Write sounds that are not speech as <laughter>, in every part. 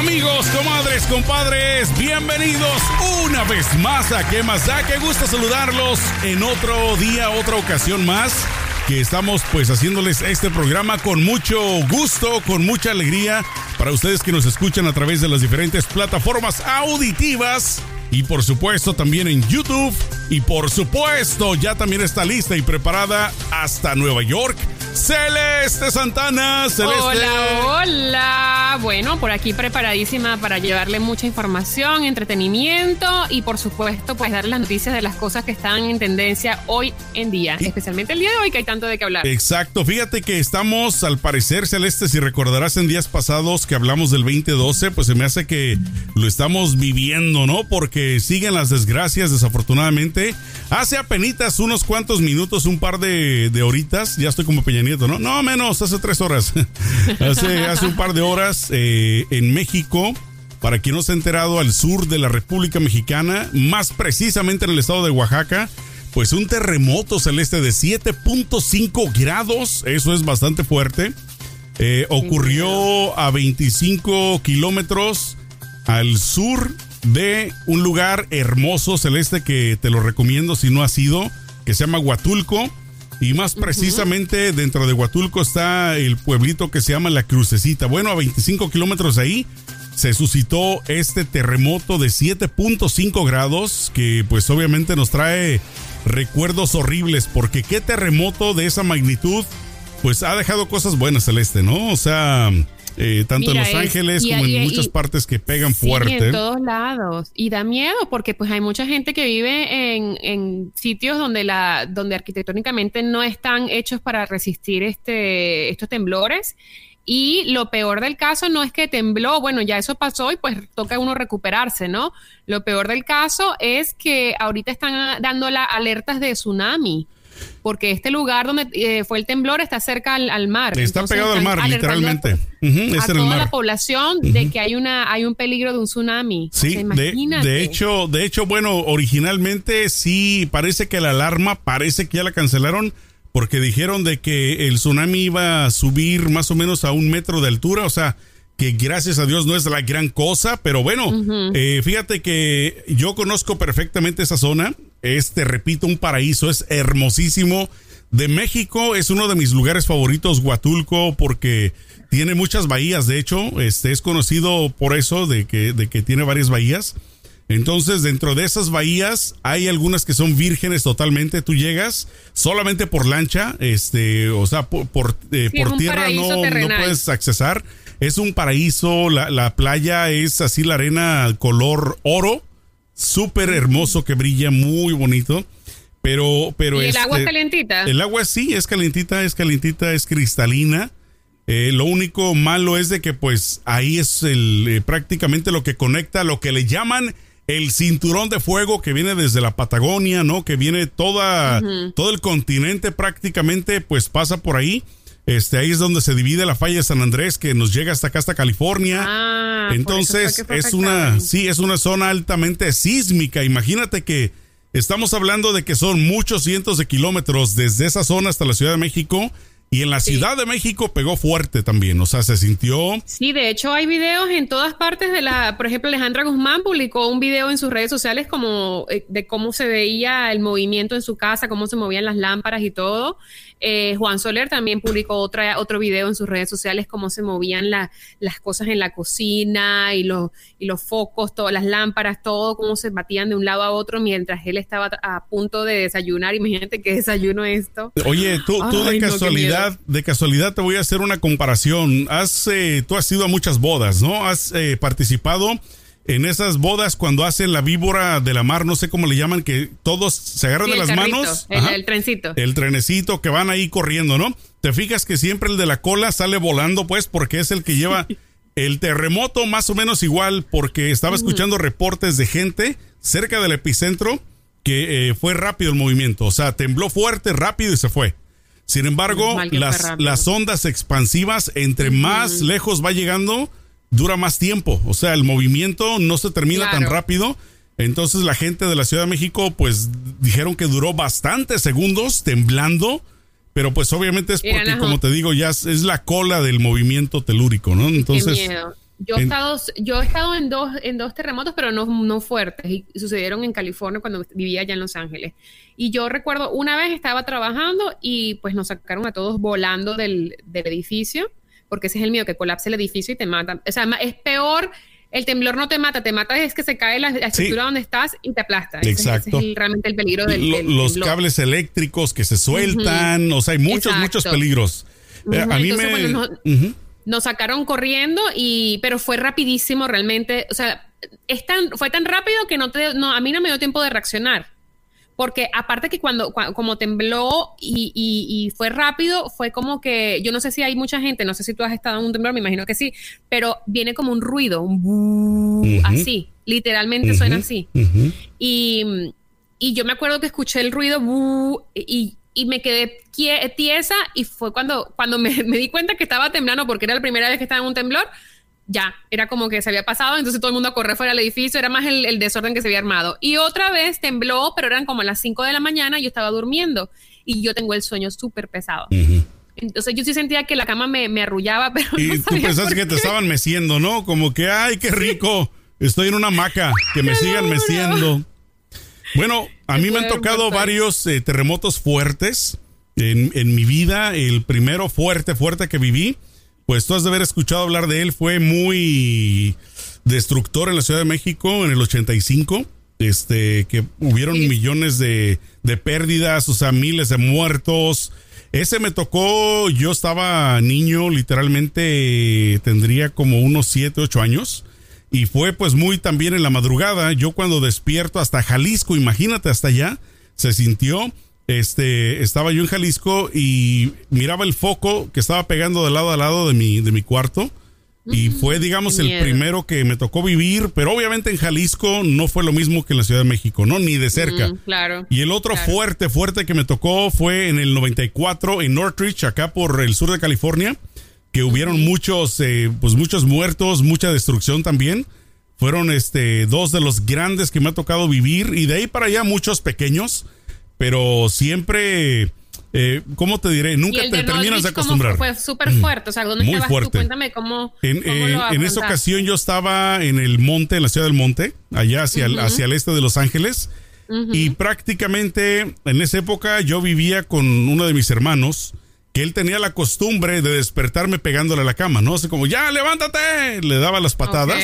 Amigos, comadres, compadres, bienvenidos una vez más a ¿Qué más da? Qué gusto saludarlos en otro día, otra ocasión más que estamos pues haciéndoles este programa con mucho gusto, con mucha alegría para ustedes que nos escuchan a través de las diferentes plataformas auditivas y por supuesto también en YouTube y por supuesto ya también está lista y preparada hasta Nueva York Celeste Santana. Celeste. Hola, hola. Bueno, por aquí preparadísima para llevarle mucha información, entretenimiento y por supuesto pues dar las noticias de las cosas que están en tendencia hoy en día, especialmente el día de hoy que hay tanto de qué hablar. Exacto, fíjate que estamos al parecer Celeste, si recordarás en días pasados que hablamos del 2012, pues se me hace que lo estamos viviendo, ¿no? Porque siguen las desgracias desafortunadamente. Hace apenas unos cuantos minutos, un par de, de horitas, ya estoy como Peña Nieto, ¿no? No, menos, hace tres horas. <laughs> hace, hace un par de horas eh, en México, para quien no se ha enterado, al sur de la República Mexicana, más precisamente en el estado de Oaxaca, pues un terremoto celeste de 7.5 grados, eso es bastante fuerte. Eh, ocurrió a 25 kilómetros al sur de un lugar hermoso celeste que te lo recomiendo si no has ido, que se llama Huatulco. Y más precisamente dentro de Huatulco está el pueblito que se llama La Crucecita. Bueno, a 25 kilómetros de ahí se suscitó este terremoto de 7.5 grados que pues obviamente nos trae recuerdos horribles porque qué terremoto de esa magnitud pues ha dejado cosas buenas Celeste, ¿no? O sea, eh, tanto en Los Ángeles como en muchas partes que pegan fuerte. en todos lados. Y da miedo porque pues hay mucha gente que vive en, sitios donde la donde arquitectónicamente no están hechos para resistir este estos temblores. Y lo peor del caso no es que tembló, bueno, ya eso pasó y pues toca uno recuperarse, ¿no? Lo peor del caso es que ahorita están dando las alertas de tsunami porque este lugar donde eh, fue el temblor está cerca al, mar. Está pegado al mar, literalmente. a toda la población de que hay una hay un peligro de un tsunami. Sí, de, hecho, de hecho, bueno, originalmente sí parece que la alarma parece que ya la cancelaron porque dijeron de que el tsunami iba a subir más o menos a un metro de altura, o sea, que gracias a Dios no es la gran cosa, pero bueno, eh, fíjate que yo conozco perfectamente esa zona, este, repito, un paraíso, es hermosísimo. De México es uno de mis lugares favoritos, Huatulco, porque tiene muchas bahías, de hecho, este es conocido por eso, de que, de que tiene varias bahías. Entonces, dentro de esas bahías hay algunas que son vírgenes totalmente. Tú llegas solamente por lancha, este, o sea, por, por, eh, tierra no, no, puedes accesar es un paraíso, la, playa es así la arena color oro, súper hermoso que brilla, muy bonito. Pero, pero ¿Y el agua es este, calientita? El agua sí, es calientita, es calientita, es cristalina. Eh, lo único malo es de que pues ahí es el, eh, prácticamente lo que conecta lo que le llaman el cinturón de fuego que viene desde la Patagonia, ¿no? Que viene toda, todo el continente prácticamente pues pasa por ahí. Este, ahí es donde se divide la falla de San Andrés que nos llega hasta acá, hasta California. Ah, Entonces, es una, sí, es una zona altamente sísmica. Imagínate que estamos hablando de que son muchos cientos de kilómetros desde esa zona hasta la Ciudad de México y en la Ciudad de México pegó fuerte también, o sea, se sintió. Sí, de hecho hay videos en todas partes de la, por ejemplo, Alejandra Guzmán publicó un video en sus redes sociales como eh, de cómo se veía el movimiento en su casa, cómo se movían las lámparas y todo. Eh, Juan Soler también publicó otra, otro video en sus redes sociales, cómo se movían las cosas en la cocina y los, y los focos, todas las lámparas, todo, cómo se batían de un lado a otro mientras él estaba a punto de desayunar. Imagínate qué desayuno esto. Oye, tú, tú de casualidad de casualidad te voy a hacer una comparación. Has, eh, tú has ido a muchas bodas, ¿no? Has eh, participado en esas bodas cuando hacen la víbora de la mar, no sé cómo le llaman, que todos se agarran de las manos. El, trencito. El trenecito que van ahí corriendo, ¿no? Te fijas que siempre el de la cola sale volando, pues, porque es el que lleva el terremoto más o menos igual, porque estaba escuchando reportes de gente cerca del epicentro que eh, fue rápido el movimiento, o sea, tembló fuerte, rápido y se fue. Sin embargo, las, las, ondas expansivas, entre más lejos va llegando, dura más tiempo. O sea, el movimiento no se termina tan rápido. Entonces la gente de la Ciudad de México, pues dijeron que duró bastantes segundos temblando. Pero pues obviamente es porque, como te digo, ya es, la cola del movimiento telúrico, ¿no? Entonces... Yo he, estado, yo he estado en dos, en dos terremotos, pero no, no fuertes, y sucedieron en California cuando vivía allá en Los Ángeles. Y yo recuerdo, una vez estaba trabajando y pues nos sacaron a todos volando del, del edificio, porque ese es el miedo, que colapse el edificio y te matan. O sea, es peor el temblor no te mata, te mata es que se cae la, estructura donde estás y te aplasta. Exacto. Ese, es realmente el peligro del, Los cables eléctricos que se sueltan, o sea, hay muchos, muchos peligros. A mí me... nos, sacaron corriendo, y, pero fue rapidísimo realmente. O sea, es tan, fue tan rápido que no te, no, a mí no me dio tiempo de reaccionar porque aparte que cuando, como tembló y, fue rápido, fue como que, yo no sé si hay mucha gente, no sé si tú has estado en un temblor, me imagino que sí, pero viene como un ruido, un así, literalmente suena así. y, yo me acuerdo que escuché el ruido y, me quedé tiesa y fue cuando, cuando me, <laughs> me, di cuenta que estaba temblando porque era la primera vez que estaba en un temblor ya, era como que se había pasado, entonces todo el mundo a correr fuera del edificio, era más el, desorden que se había armado. Y otra vez tembló, pero eran como las 5 de la mañana, yo estaba durmiendo y yo tengo el sueño súper pesado. Entonces yo sí sentía que la cama me, arrullaba, <laughs> pero... Y tú pensaste que te estaban meciendo, ¿no? Como que, ay, qué rico, estoy en una hamaca, que me sigan meciendo. Bueno, a mí me han tocado varios eh, terremotos fuertes en, en mi vida. El primero fuerte, fuerte que viví pues tú has de haber escuchado hablar de él, fue muy destructor en la Ciudad de México en el 85, este, que hubieron millones de, de pérdidas, o sea, miles de muertos. Ese me tocó, yo estaba niño, literalmente tendría como unos 7, 8 años. Y fue pues muy también en la madrugada. Yo cuando despierto hasta Jalisco, imagínate hasta allá, se sintió este, estaba yo en Jalisco y miraba el foco que estaba pegando de lado a lado de mi, de mi cuarto. Y fue, digamos, el primero que me tocó vivir, pero obviamente en Jalisco no fue lo mismo que en la Ciudad de México, ¿no? Ni de cerca. claro. Y el otro fuerte, fuerte que me tocó fue en el 94 en Northridge, acá por el sur de California, que hubieron muchos, eh, pues muchos muertos, mucha destrucción también. Fueron este, dos de los grandes que me ha tocado vivir y de ahí para allá muchos pequeños pero siempre... Eh, ¿Cómo te diré? Nunca te terminas de acostumbrar. Fue súper fuerte. O sea, ¿dónde Muy fuerte. Cuéntame cómo. En, eh, en esa ocasión yo estaba en el monte, en la ciudad del monte, allá hacia, el, hacia el este de Los Ángeles. Y prácticamente en esa época yo vivía con uno de mis hermanos, que él tenía la costumbre de despertarme pegándole a la cama, ¿no? Así como, ya, levántate. Le daba las patadas.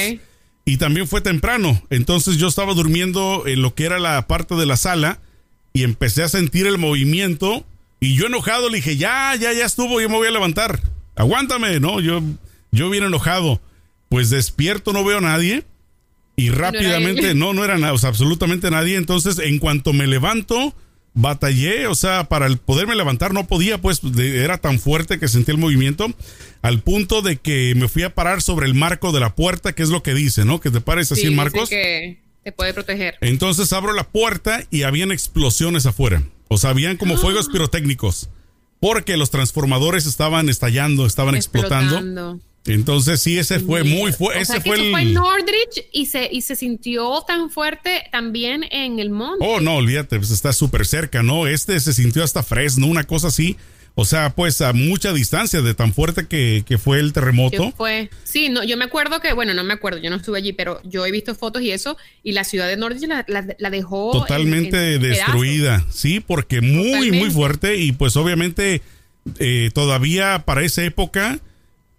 Y también fue temprano. Entonces yo estaba durmiendo en lo que era la parte de la sala y empecé a sentir el movimiento y yo enojado le dije, ya, ya, ya estuvo, yo me voy a levantar. Aguántame, ¿no? Yo, yo bien enojado. Pues despierto, no veo a nadie. Y rápidamente, no, no, era nada, o sea, absolutamente nadie. Entonces, en cuanto me levanto, batallé, o sea, para el poderme levantar no podía, pues era tan fuerte que sentí el movimiento, al punto de que me fui a parar sobre el marco de la puerta, que es lo que dice, ¿no? Que te pares así marcos. Que te puede proteger. Entonces abro la puerta y habían explosiones afuera. O sea, habían como fuegos pirotécnicos. Porque los transformadores estaban estallando, estaban explotando. Entonces sí, ese fue muy fuerte. ese fue, fue en Nordrich y se, y se sintió tan fuerte también en el monte. Oh, no, olvídate, pues está súper cerca, ¿no? Este se sintió hasta Fresno, una cosa así. O sea, pues a mucha distancia de tan fuerte que, fue el terremoto. Fue. Sí, no, yo me acuerdo que, bueno, no me acuerdo, yo no estuve allí, pero yo he visto fotos y eso, y la ciudad de Norte la, dejó totalmente destruida. Sí, porque muy, muy fuerte, y pues obviamente eh, todavía para esa época.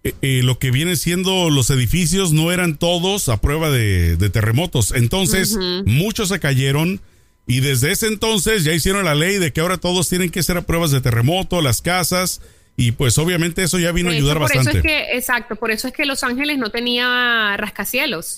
Eh, eh, lo que viene siendo los edificios no eran todos a prueba de, terremotos. Entonces, muchos se cayeron y desde ese entonces ya hicieron la ley de que ahora todos tienen que hacer pruebas de terremoto, las casas, y pues obviamente eso ya vino a ayudar bastante. Eso es que, exacto, por eso es que Los Ángeles no tenía rascacielos.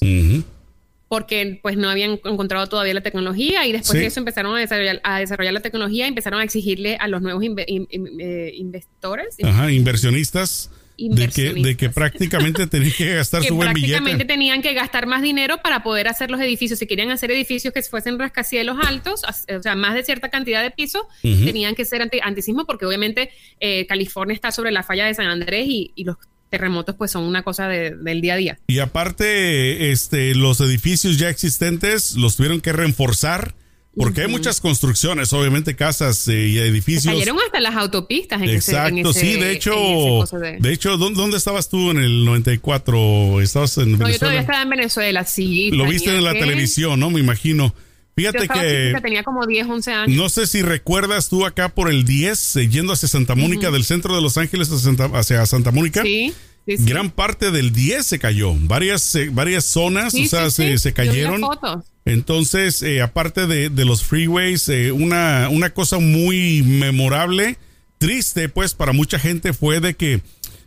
Porque pues no habían encontrado todavía la tecnología y después de eso empezaron a desarrollar, a desarrollar la tecnología y empezaron a exigirle a los nuevos eh, inversores. Ajá, inversionistas de que, de que prácticamente tenían que gastar <laughs> su buen billete. Prácticamente tenían que gastar más dinero para poder hacer los edificios. Si querían hacer edificios que fuesen rascacielos altos, o sea, más de cierta cantidad de pisos, tenían que ser anti antisismo porque obviamente eh, California está sobre la falla de San Andrés y, los terremotos pues son una cosa del día a día. Y aparte, este, los edificios ya existentes los tuvieron que reforzar porque hay muchas construcciones, obviamente casas eh, y edificios. Se cayeron hasta las autopistas. En Exacto, sí, de hecho, de... hecho, ¿dónde, estabas tú en el 94? ¿Estabas en Venezuela? No, yo todavía estaba en Venezuela, sí. Lo viste en la televisión, ¿no? Me imhaino. Fíjate que tenía como 10, 11 años. No sé si recuerdas tú acá por el 10, eh, yendo hacia Santa Mónica, del centro de Los Ángeles hacia Santa Mónica. Sí. Gran parte del 10 se cayó, varias, eh, varias zonas, o sea, se, se, cayeron. Entonces, eh, aparte de, de, los freeways, eh, una, una cosa muy memorable, triste pues para mucha gente fue de que,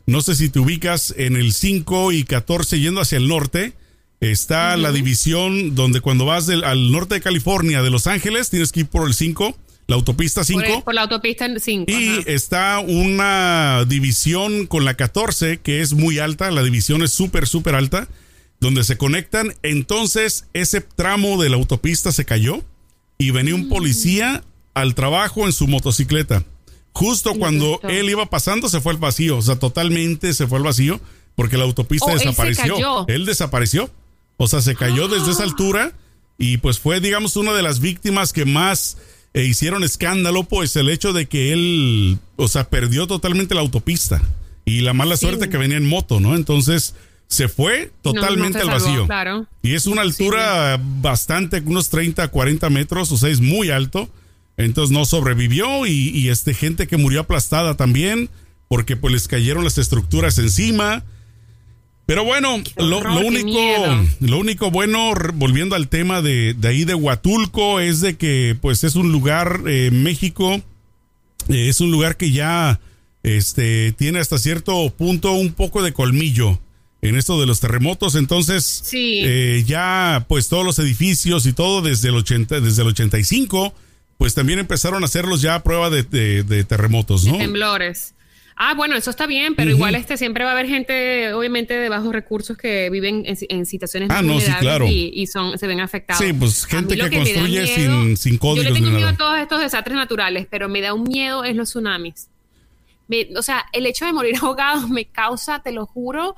no sé si te ubicas en el 5 y 14 yendo hacia el norte, está la división donde cuando vas del, al norte de California, de Los Ángeles, tienes que ir por el 5 la autopista 5. Por, la autopista 5. Y está una división con la 14 que es muy alta, la división es súper, súper alta, donde se conectan. Entonces ese tramo de la autopista se cayó y venía un mm. policía al trabajo en su motocicleta. Justo cuando él iba pasando se fue al vacío, o sea, totalmente se fue al vacío porque la autopista oh, desapareció. Él, desapareció. O sea, se cayó desde esa altura y pues fue, digamos, una de las víctimas que más e hicieron escándalo, pues el hecho de que él, o sea, perdió totalmente la autopista y la mala suerte que venía en moto, ¿no? Entonces se fue totalmente al vacío. Claro. Y es una altura bastante, unos 30, 40 metros, o sea, es muy alto. Entonces no sobrevivió y, y este gente que murió aplastada también porque pues les cayeron las estructuras encima pero bueno, lo, único, lo único bueno, volviendo al tema de, ahí de Huatulco, es de que pues es un lugar, eh, México, eh, es un lugar que ya este, tiene hasta cierto punto un poco de colmillo en esto de los terremotos. Entonces, eh, ya pues todos los edificios y todo desde el, 80, desde el 85, pues también empezaron a hacerlos ya a prueba de, de terremotos, ¿no? temblores. Ah, bueno, eso está bien, pero igual este siempre va a haber gente, obviamente, de bajos recursos que viven en, situaciones ah, no, y, son, se ven afectados. Sí, pues gente que, construye sin, sin códigos. Yo le tengo miedo a todos estos desastres naturales, pero me da un miedo es los tsunamis. o sea, el hecho de morir <laughs> ahogado me causa, te lo juro,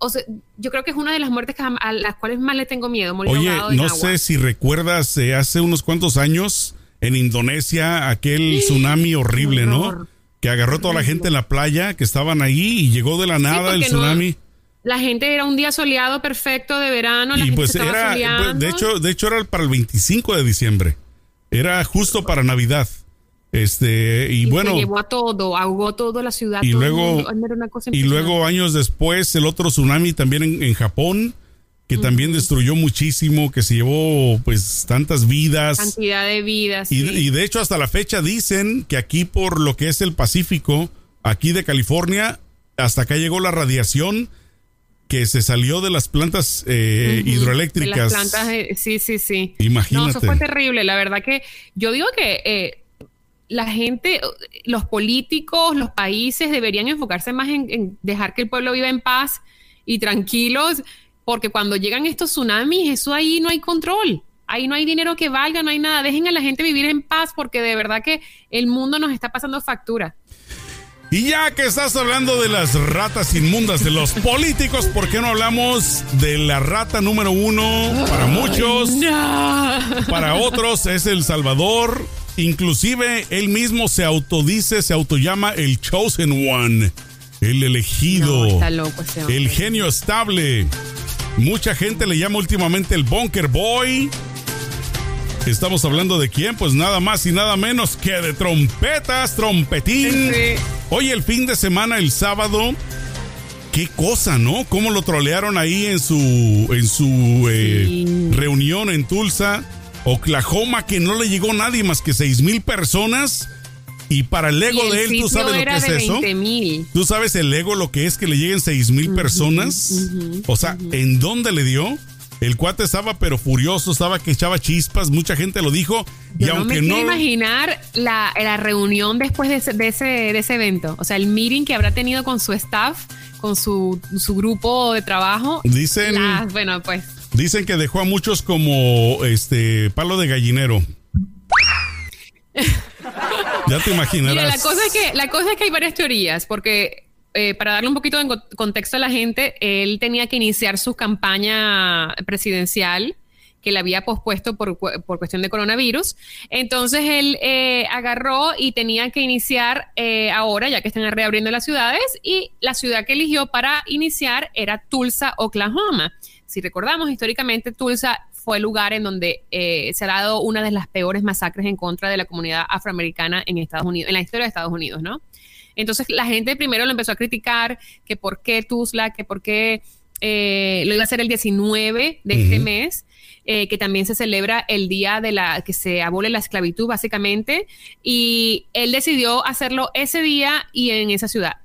o sea, yo creo que es una de las muertes a las cuales más le tengo miedo, morir Oye, no sé si recuerdas eh, hace unos cuantos años en Indonesia aquel tsunami horrible, ¿no? que agarró toda la gente en la playa que estaban ahí y llegó de la nada el tsunami. la gente era un día soleado perfecto de verano. La y pues era, pues, de hecho, de hecho era para el 25 de diciembre. Era justo para Navidad. Este, y, bueno. llevó a todo, ahogó toda la ciudad. Y luego, y luego años después, el otro tsunami también en, en Japón que también destruyó muchísimo, que se llevó pues tantas vidas. Cantidad de vidas. Y, de hecho hasta la fecha dicen que aquí por lo que es el Pacífico, aquí de California, hasta acá llegó la radiación que se salió de las plantas eh, hidroeléctricas. las plantas, sí, sí, sí. Imagínate. No, eso fue terrible. La verdad que yo digo que eh, la gente, los políticos, los países deberían enfocarse más en, en dejar que el pueblo viva en paz y tranquilos porque cuando llegan estos tsunamis, eso ahí no hay control. Ahí no hay dinero que valga, no hay nada. Dejen a la gente vivir en paz porque de verdad que el mundo nos está pasando factura. Y ya que estás hablando de las ratas inmundas de los políticos, ¿por qué no hablamos de la rata número uno para muchos? Para otros es El Salvador. Inclusive él mismo se autodice, se autollama el Chosen One, el elegido, el genio estable. Mucha gente le llama últimamente el Bunker Boy. Estamos hablando de quién, pues nada más y nada menos que de trompetas, trompetín. Hoy el fin de semana, el sábado, qué cosa, ¿no? Cómo lo trolearon ahí en su en su eh, reunión en Tulsa, Oklahoma, que no le llegó nadie más que seis mil personas y para el ego de él, ¿tú sabes lo que es eso? ¿Tú sabes el ego lo que es que le lleguen seis mil personas? o sea, ¿en dónde le dio? El cuate estaba pero furioso, estaba que echaba chispas, mucha gente lo dijo. y aunque no me imaginar la, reunión después de ese, de ese, evento. O sea, el meeting que habrá tenido con su staff, con su, grupo de trabajo. Dicen. bueno, pues. Dicen que dejó a muchos como este palo de gallinero. Ya te imaginarás. la cosa es que, la cosa es que hay varias teorías, porque eh, para darle un poquito de contexto a la gente, él tenía que iniciar su campaña presidencial que le había pospuesto por, por cuestión de coronavirus. Entonces él eh, agarró y tenía que iniciar eh, ahora, ya que están reabriendo las ciudades, y la ciudad que eligió para iniciar era Tulsa, Oklahoma. Si recordamos, históricamente Tulsa fue el lugar en donde eh, se ha dado una de las peores masacres en contra de la comunidad afroamericana en Estados Unidos, en la historia de Estados Unidos, ¿no? Entonces la gente primero lo empezó a criticar, que por qué Tulsa, que por qué lo iba a hacer el 19 de este mes, eh, que también se celebra el día de la que se abole la esclavitud, básicamente, y él decidió hacerlo ese día y en esa ciudad.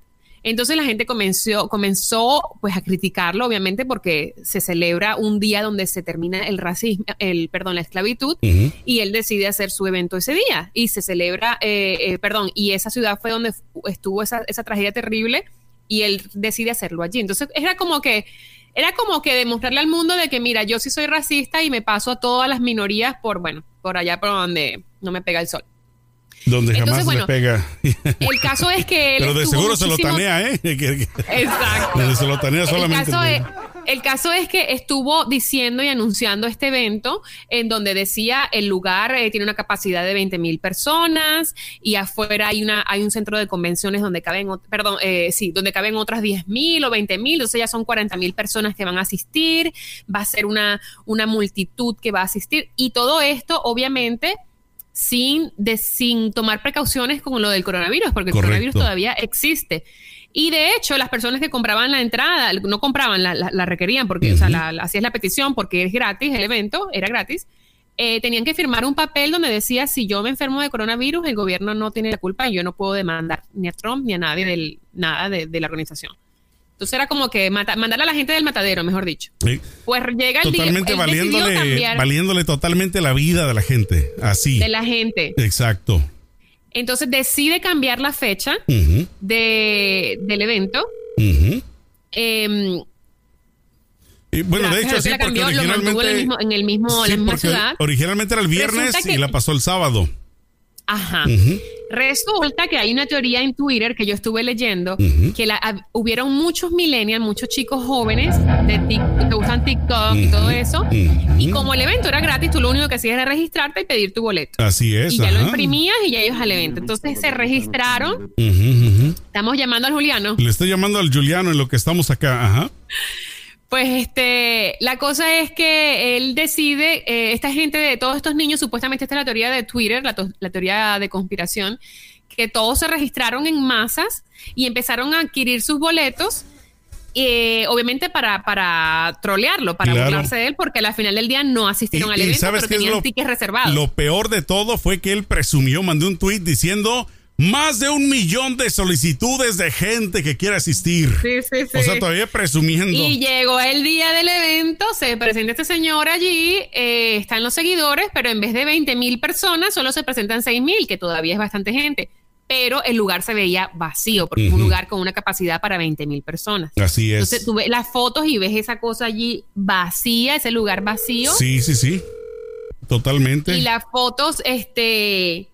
Entonces la gente comenzó, comenzó pues a criticarlo, obviamente, porque se celebra un día donde se termina el racismo, el perdón, la esclavitud, y él decide hacer su evento ese día y se celebra, eh, eh, perdón, y esa ciudad fue donde estuvo esa, esa tragedia terrible y él decide hacerlo allí. Entonces era como que era como que demostrarle al mundo de que, mira, yo sí soy racista y me paso a todas las minorías por, bueno, por allá por donde no me pega el sol. Donde jamás le pega. El caso es que él Pero de seguro se lo tanea, ¿eh? <laughs> Exacto. Donde se lo tanea solamente. El caso, es, el caso es que estuvo diciendo y anunciando este evento en donde decía el lugar eh, tiene una capacidad de 20 mil personas y afuera hay una hay un centro de convenciones donde caben perdón eh, sí donde caben otras 10 mil o 20 mil entonces ya son 40 mil personas que van a asistir va a ser una una multitud que va a asistir y todo esto obviamente sin, de, sin tomar precauciones con lo del coronavirus, porque el coronavirus todavía existe. Y de hecho, las personas que compraban la entrada, no compraban, la, requerían, porque, o sea, así es la petición, porque es gratis, el evento era gratis. Eh, tenían que firmar un papel donde decía, si yo me enfermo de coronavirus, el gobierno no tiene la culpa y yo no puedo demandar ni a Trump ni a nadie del, nada de la organización. Entonces era como que mandarle a la gente del matadero, mejor dicho. Pues llega el totalmente día. Valiéndole, valiéndole totalmente la vida de la gente. Así. De la gente. Exacto. Entonces decide cambiar la fecha de, del evento. Em, y bueno, de hecho, sí, porque originalmente. en, el mismo, la misma ciudad. Originalmente era el viernes y la pasó el sábado. Ajá. Resulta que hay una teoría en Twitter que yo estuve leyendo que la, hubieron muchos millennials, muchos chicos jóvenes de que usan TikTok y todo eso. Y como el evento era gratis, tú lo único que hacías era registrarte y pedir tu boleto. Así es. Y ya lo imprimías y ya ibas al evento. Entonces se registraron. Estamos llamando al Juliano. Le estoy llamando al Juliano en lo que estamos acá. Ajá. Pues este, la cosa es que él decide, eh, esta gente de todos estos niños, supuestamente esta es la teoría de Twitter, la, teoría de conspiración, que todos se registraron en masas y empezaron a adquirir sus boletos. Eh, obviamente para, para trolearlo, para burlarse de él, porque al final del día no asistieron al evento, pero tenían tickets reservados. Lo peor de todo fue que él presumió, mandó un tweet diciendo más de un millón de solicitudes de gente que quiere asistir. Sí, sí, sí. O sea, todavía presumiendo. Y llegó el día del evento, se presenta este señor allí, eh, están los seguidores, pero en vez de 20 mil personas, solo se presentan 6 mil, que todavía es bastante gente. Pero el lugar se veía vacío, porque es un lugar con una capacidad para 20 mil personas. Así es. Entonces tú ves las fotos y ves esa cosa allí vacía, ese lugar vacío. Sí, sí, sí. Totalmente. Y las fotos, este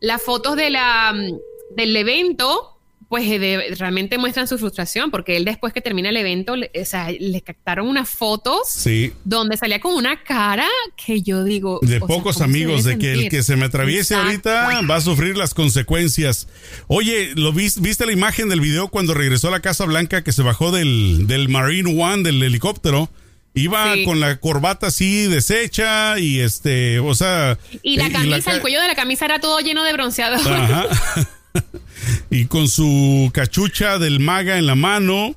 las fotos de la, mm, del evento, pues eh, realmente muestran su frustración, porque él después que termina el evento, le, o sea, le captaron unas fotos sí. donde salía con una cara que yo digo... De pocos amigos, de que el que se me atraviese ahorita va a sufrir las consecuencias. Oye, ¿lo viste, viste la imagen del video cuando regresó a la Casa Blanca que se bajó del, del Marine One, del helicóptero? Iba con la corbata así deshecha y este, o sea. Y la camisa, el cuello de la camisa era todo lleno de bronceado. Ajá. <laughs> <laughs> y con su cachucha del maga en la mano.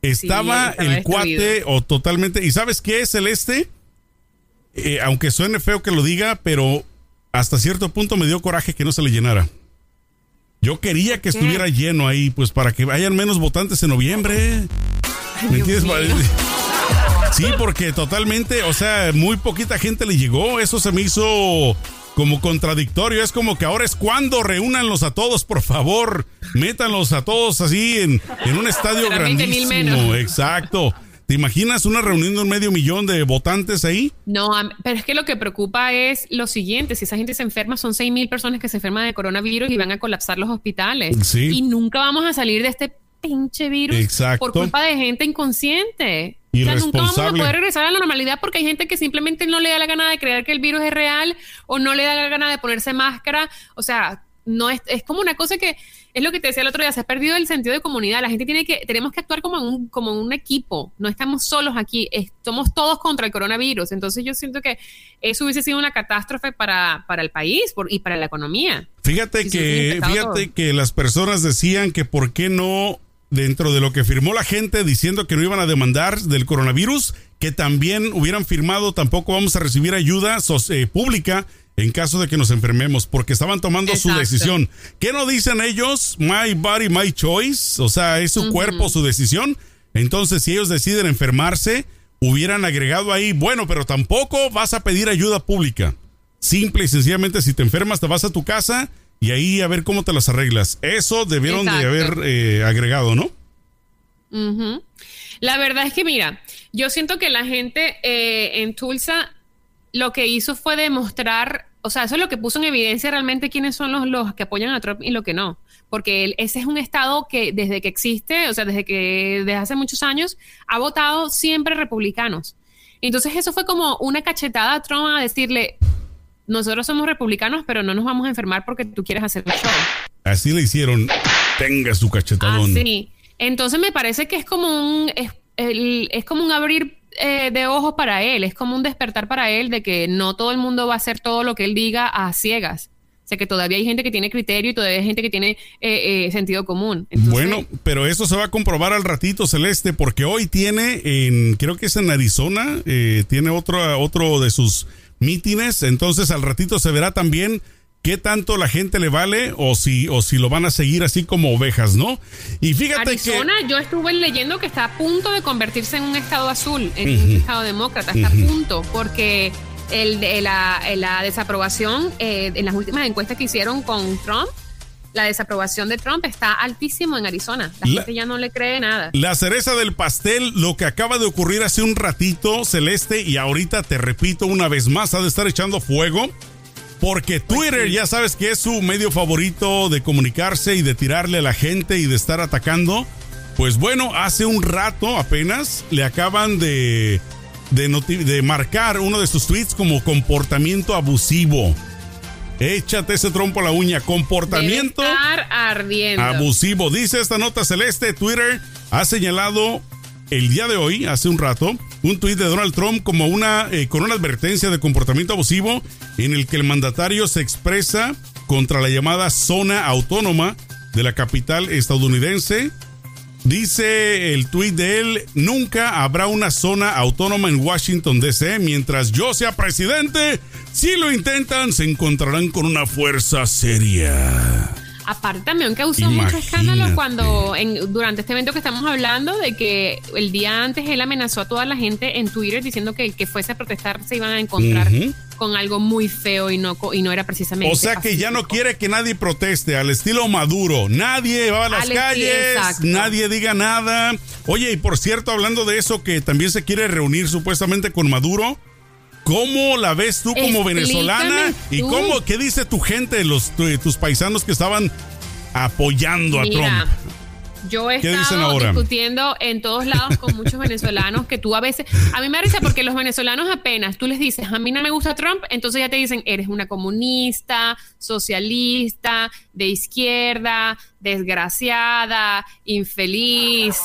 Estaba, el cuate o totalmente. ¿Y sabes qué, Celeste? Eh, aunque suene feo que lo diga, pero hasta cierto punto me dio coraje que no se le llenara. Yo quería que estuviera lleno ahí, pues para que hayan menos votantes en noviembre. ¿Me entiendes? Sí, porque totalmente, o sea, muy poquita gente le llegó. Eso se me hizo como contradictorio. Es como que ahora es cuando reúnanlos a todos, por favor. Métanlos a todos así en, en un estadio grandísimo. Exacto. ¿Te imaginas una reunión de un medio millón de votantes ahí? No, pero es que lo que preocupa es lo siguiente: si esa gente se enferma, son 6 mil personas que se enferman de coronavirus y van a colapsar los hospitales. Sí. Y nunca vamos a salir de este pinche virus por culpa de gente inconsciente. O sea, nunca vamos a poder regresar a la normalidad porque hay gente que simplemente no le da la gana de creer que el virus es real o no le da la gana de ponerse máscara. O sea, no es, es como una cosa que es lo que te decía el otro día, se ha perdido el sentido de comunidad. La gente tiene que, tenemos que actuar como un, como un equipo. No estamos solos aquí, somos todos contra el coronavirus. Entonces yo siento que eso hubiese sido una catástrofe para, para el país y para la economía. Fíjate que, fíjate que las personas decían que por qué no dentro de lo que firmó la gente diciendo que no iban a demandar del coronavirus, que también hubieran firmado tampoco vamos a recibir ayuda eh, pública en caso de que nos enfermemos, porque estaban tomando su decisión. ¿Qué no dicen ellos? My body, my choice. O sea, es su cuerpo, su decisión. Entonces, si ellos deciden enfermarse, hubieran agregado ahí, bueno, pero tampoco vas a pedir ayuda pública. Simple y sencillamente, si te enfermas, te vas a tu casa y ahí a ver cómo te las arreglas. Eso debieron de haber eh, agregado, ¿no? La verdad es que, mira, yo siento que la gente eh, en Tulsa lo que hizo fue demostrar, o sea, eso es lo que puso en evidencia realmente quiénes son los, los que apoyan a Trump y lo que no. Porque ese es un estado que desde que existe, o sea, desde que desde hace muchos años, ha votado siempre republicanos. Entonces eso fue como una cachetada a Trump a decirle, nosotros somos republicanos, pero no nos vamos a enfermar porque tú quieres hacer un show. Así le hicieron, tenga su cachetadón. sí. Entonces me parece que es como un, es, es como un abrir eh, de ojos para él, es como un despertar para él de que no todo el mundo va a hacer todo lo que él diga a ciegas. O sea, que todavía hay gente que tiene criterio y todavía hay gente que tiene eh, eh, sentido común. bueno, pero eso se va a comprobar al ratito, Celeste, porque hoy tiene, en, creo que es en Arizona, tiene otro, otro de sus mítines, entonces al ratito se verá también qué tanto la gente le vale o si, o si lo van a seguir así como ovejas, ¿no? Y fíjate Arizona, yo estuve leyendo que está a punto de convertirse en un estado azul, en un estado demócrata, está a punto, porque el, la, la, desaprobación eh, en las últimas encuestas que hicieron con Trump, la desaprobación de Trump está altísimo en Arizona. La, gente ya no le cree nada. La cereza del pastel, lo que acaba de ocurrir hace un ratito, Celeste, y ahorita te repito una vez más, ha de estar echando fuego porque pues Twitter ya sabes que es su medio favorito de comunicarse y de tirarle a la gente y de estar atacando. Pues bueno, hace un rato apenas le acaban de, de, marcar uno de sus tweets como comportamiento abusivo. Échate ese trompo a la uña. Comportamiento abusivo. Dice esta nota celeste. Twitter ha señalado el día de hoy, hace un rato, un tuit de Donald Trump como una, eh, con una advertencia de comportamiento abusivo en el que el mandatario se expresa contra la llamada zona autónoma de la capital estadounidense. Dice el tuit de él, nunca habrá una zona autónoma en Washington, D.C. Mientras yo sea presidente, si lo intentan, se encontrarán con una fuerza seria. Aparte también causó mucho escándalo cuando durante este evento que estamos hablando de que el día antes él amenazó a toda la gente en Twitter diciendo que el que fuese a protestar se iban a encontrar con algo muy feo y no, y no era precisamente. O sea que ya no quiere que nadie proteste al estilo Maduro. Nadie va a las calles, nadie diga nada. Oye, y por cierto, hablando de eso, que también se quiere reunir supuestamente con Maduro. ¿Cómo la ves tú como venezolana? ¿Y cómo, qué dice tu gente, los, tus paisanos que estaban apoyando a Trump? Yo he estado discutiendo en todos lados con muchos venezolanos que tú a veces, a mí me parece porque los venezolanos apenas tú les dices, a mí no me gusta Trump, entonces ya te dicen, eres una comunista, socialista, de izquierda, desgraciada, infeliz,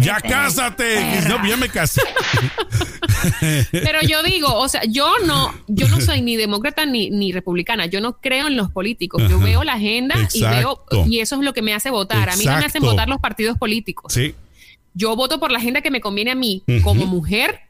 Ya cásate, no, ya me casé. <laughs> Pero yo digo, o sea, yo no, yo no soy ni demócrata ni, ni republicana, yo no creo en los políticos, yo veo la agenda y veo, y eso es lo que me hace votar. A mí no me hacen votar los partidos políticos. Sí. Yo voto por la agenda que me conviene a mí, como mujer,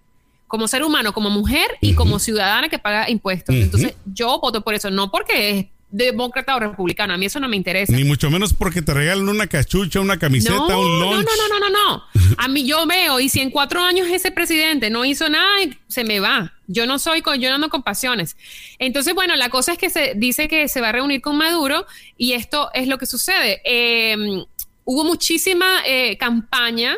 como ser humano, como mujer y como ciudadana que paga impuestos. Entonces, yo voto por eso, no porque es demócrata o republicano. A mí eso no me interesa. Ni mucho menos porque te regalan una cachucha, una camiseta, un lunch. No, no, no, no, no, A mí yo veo, y si en cuatro años ese presidente no hizo nada, se me va. Yo no soy, con, yo no ando con pasiones. Entonces, bueno, la cosa es que se dice que se va a reunir con Maduro y esto es lo que sucede. Em, hubo muchísima eh, campaña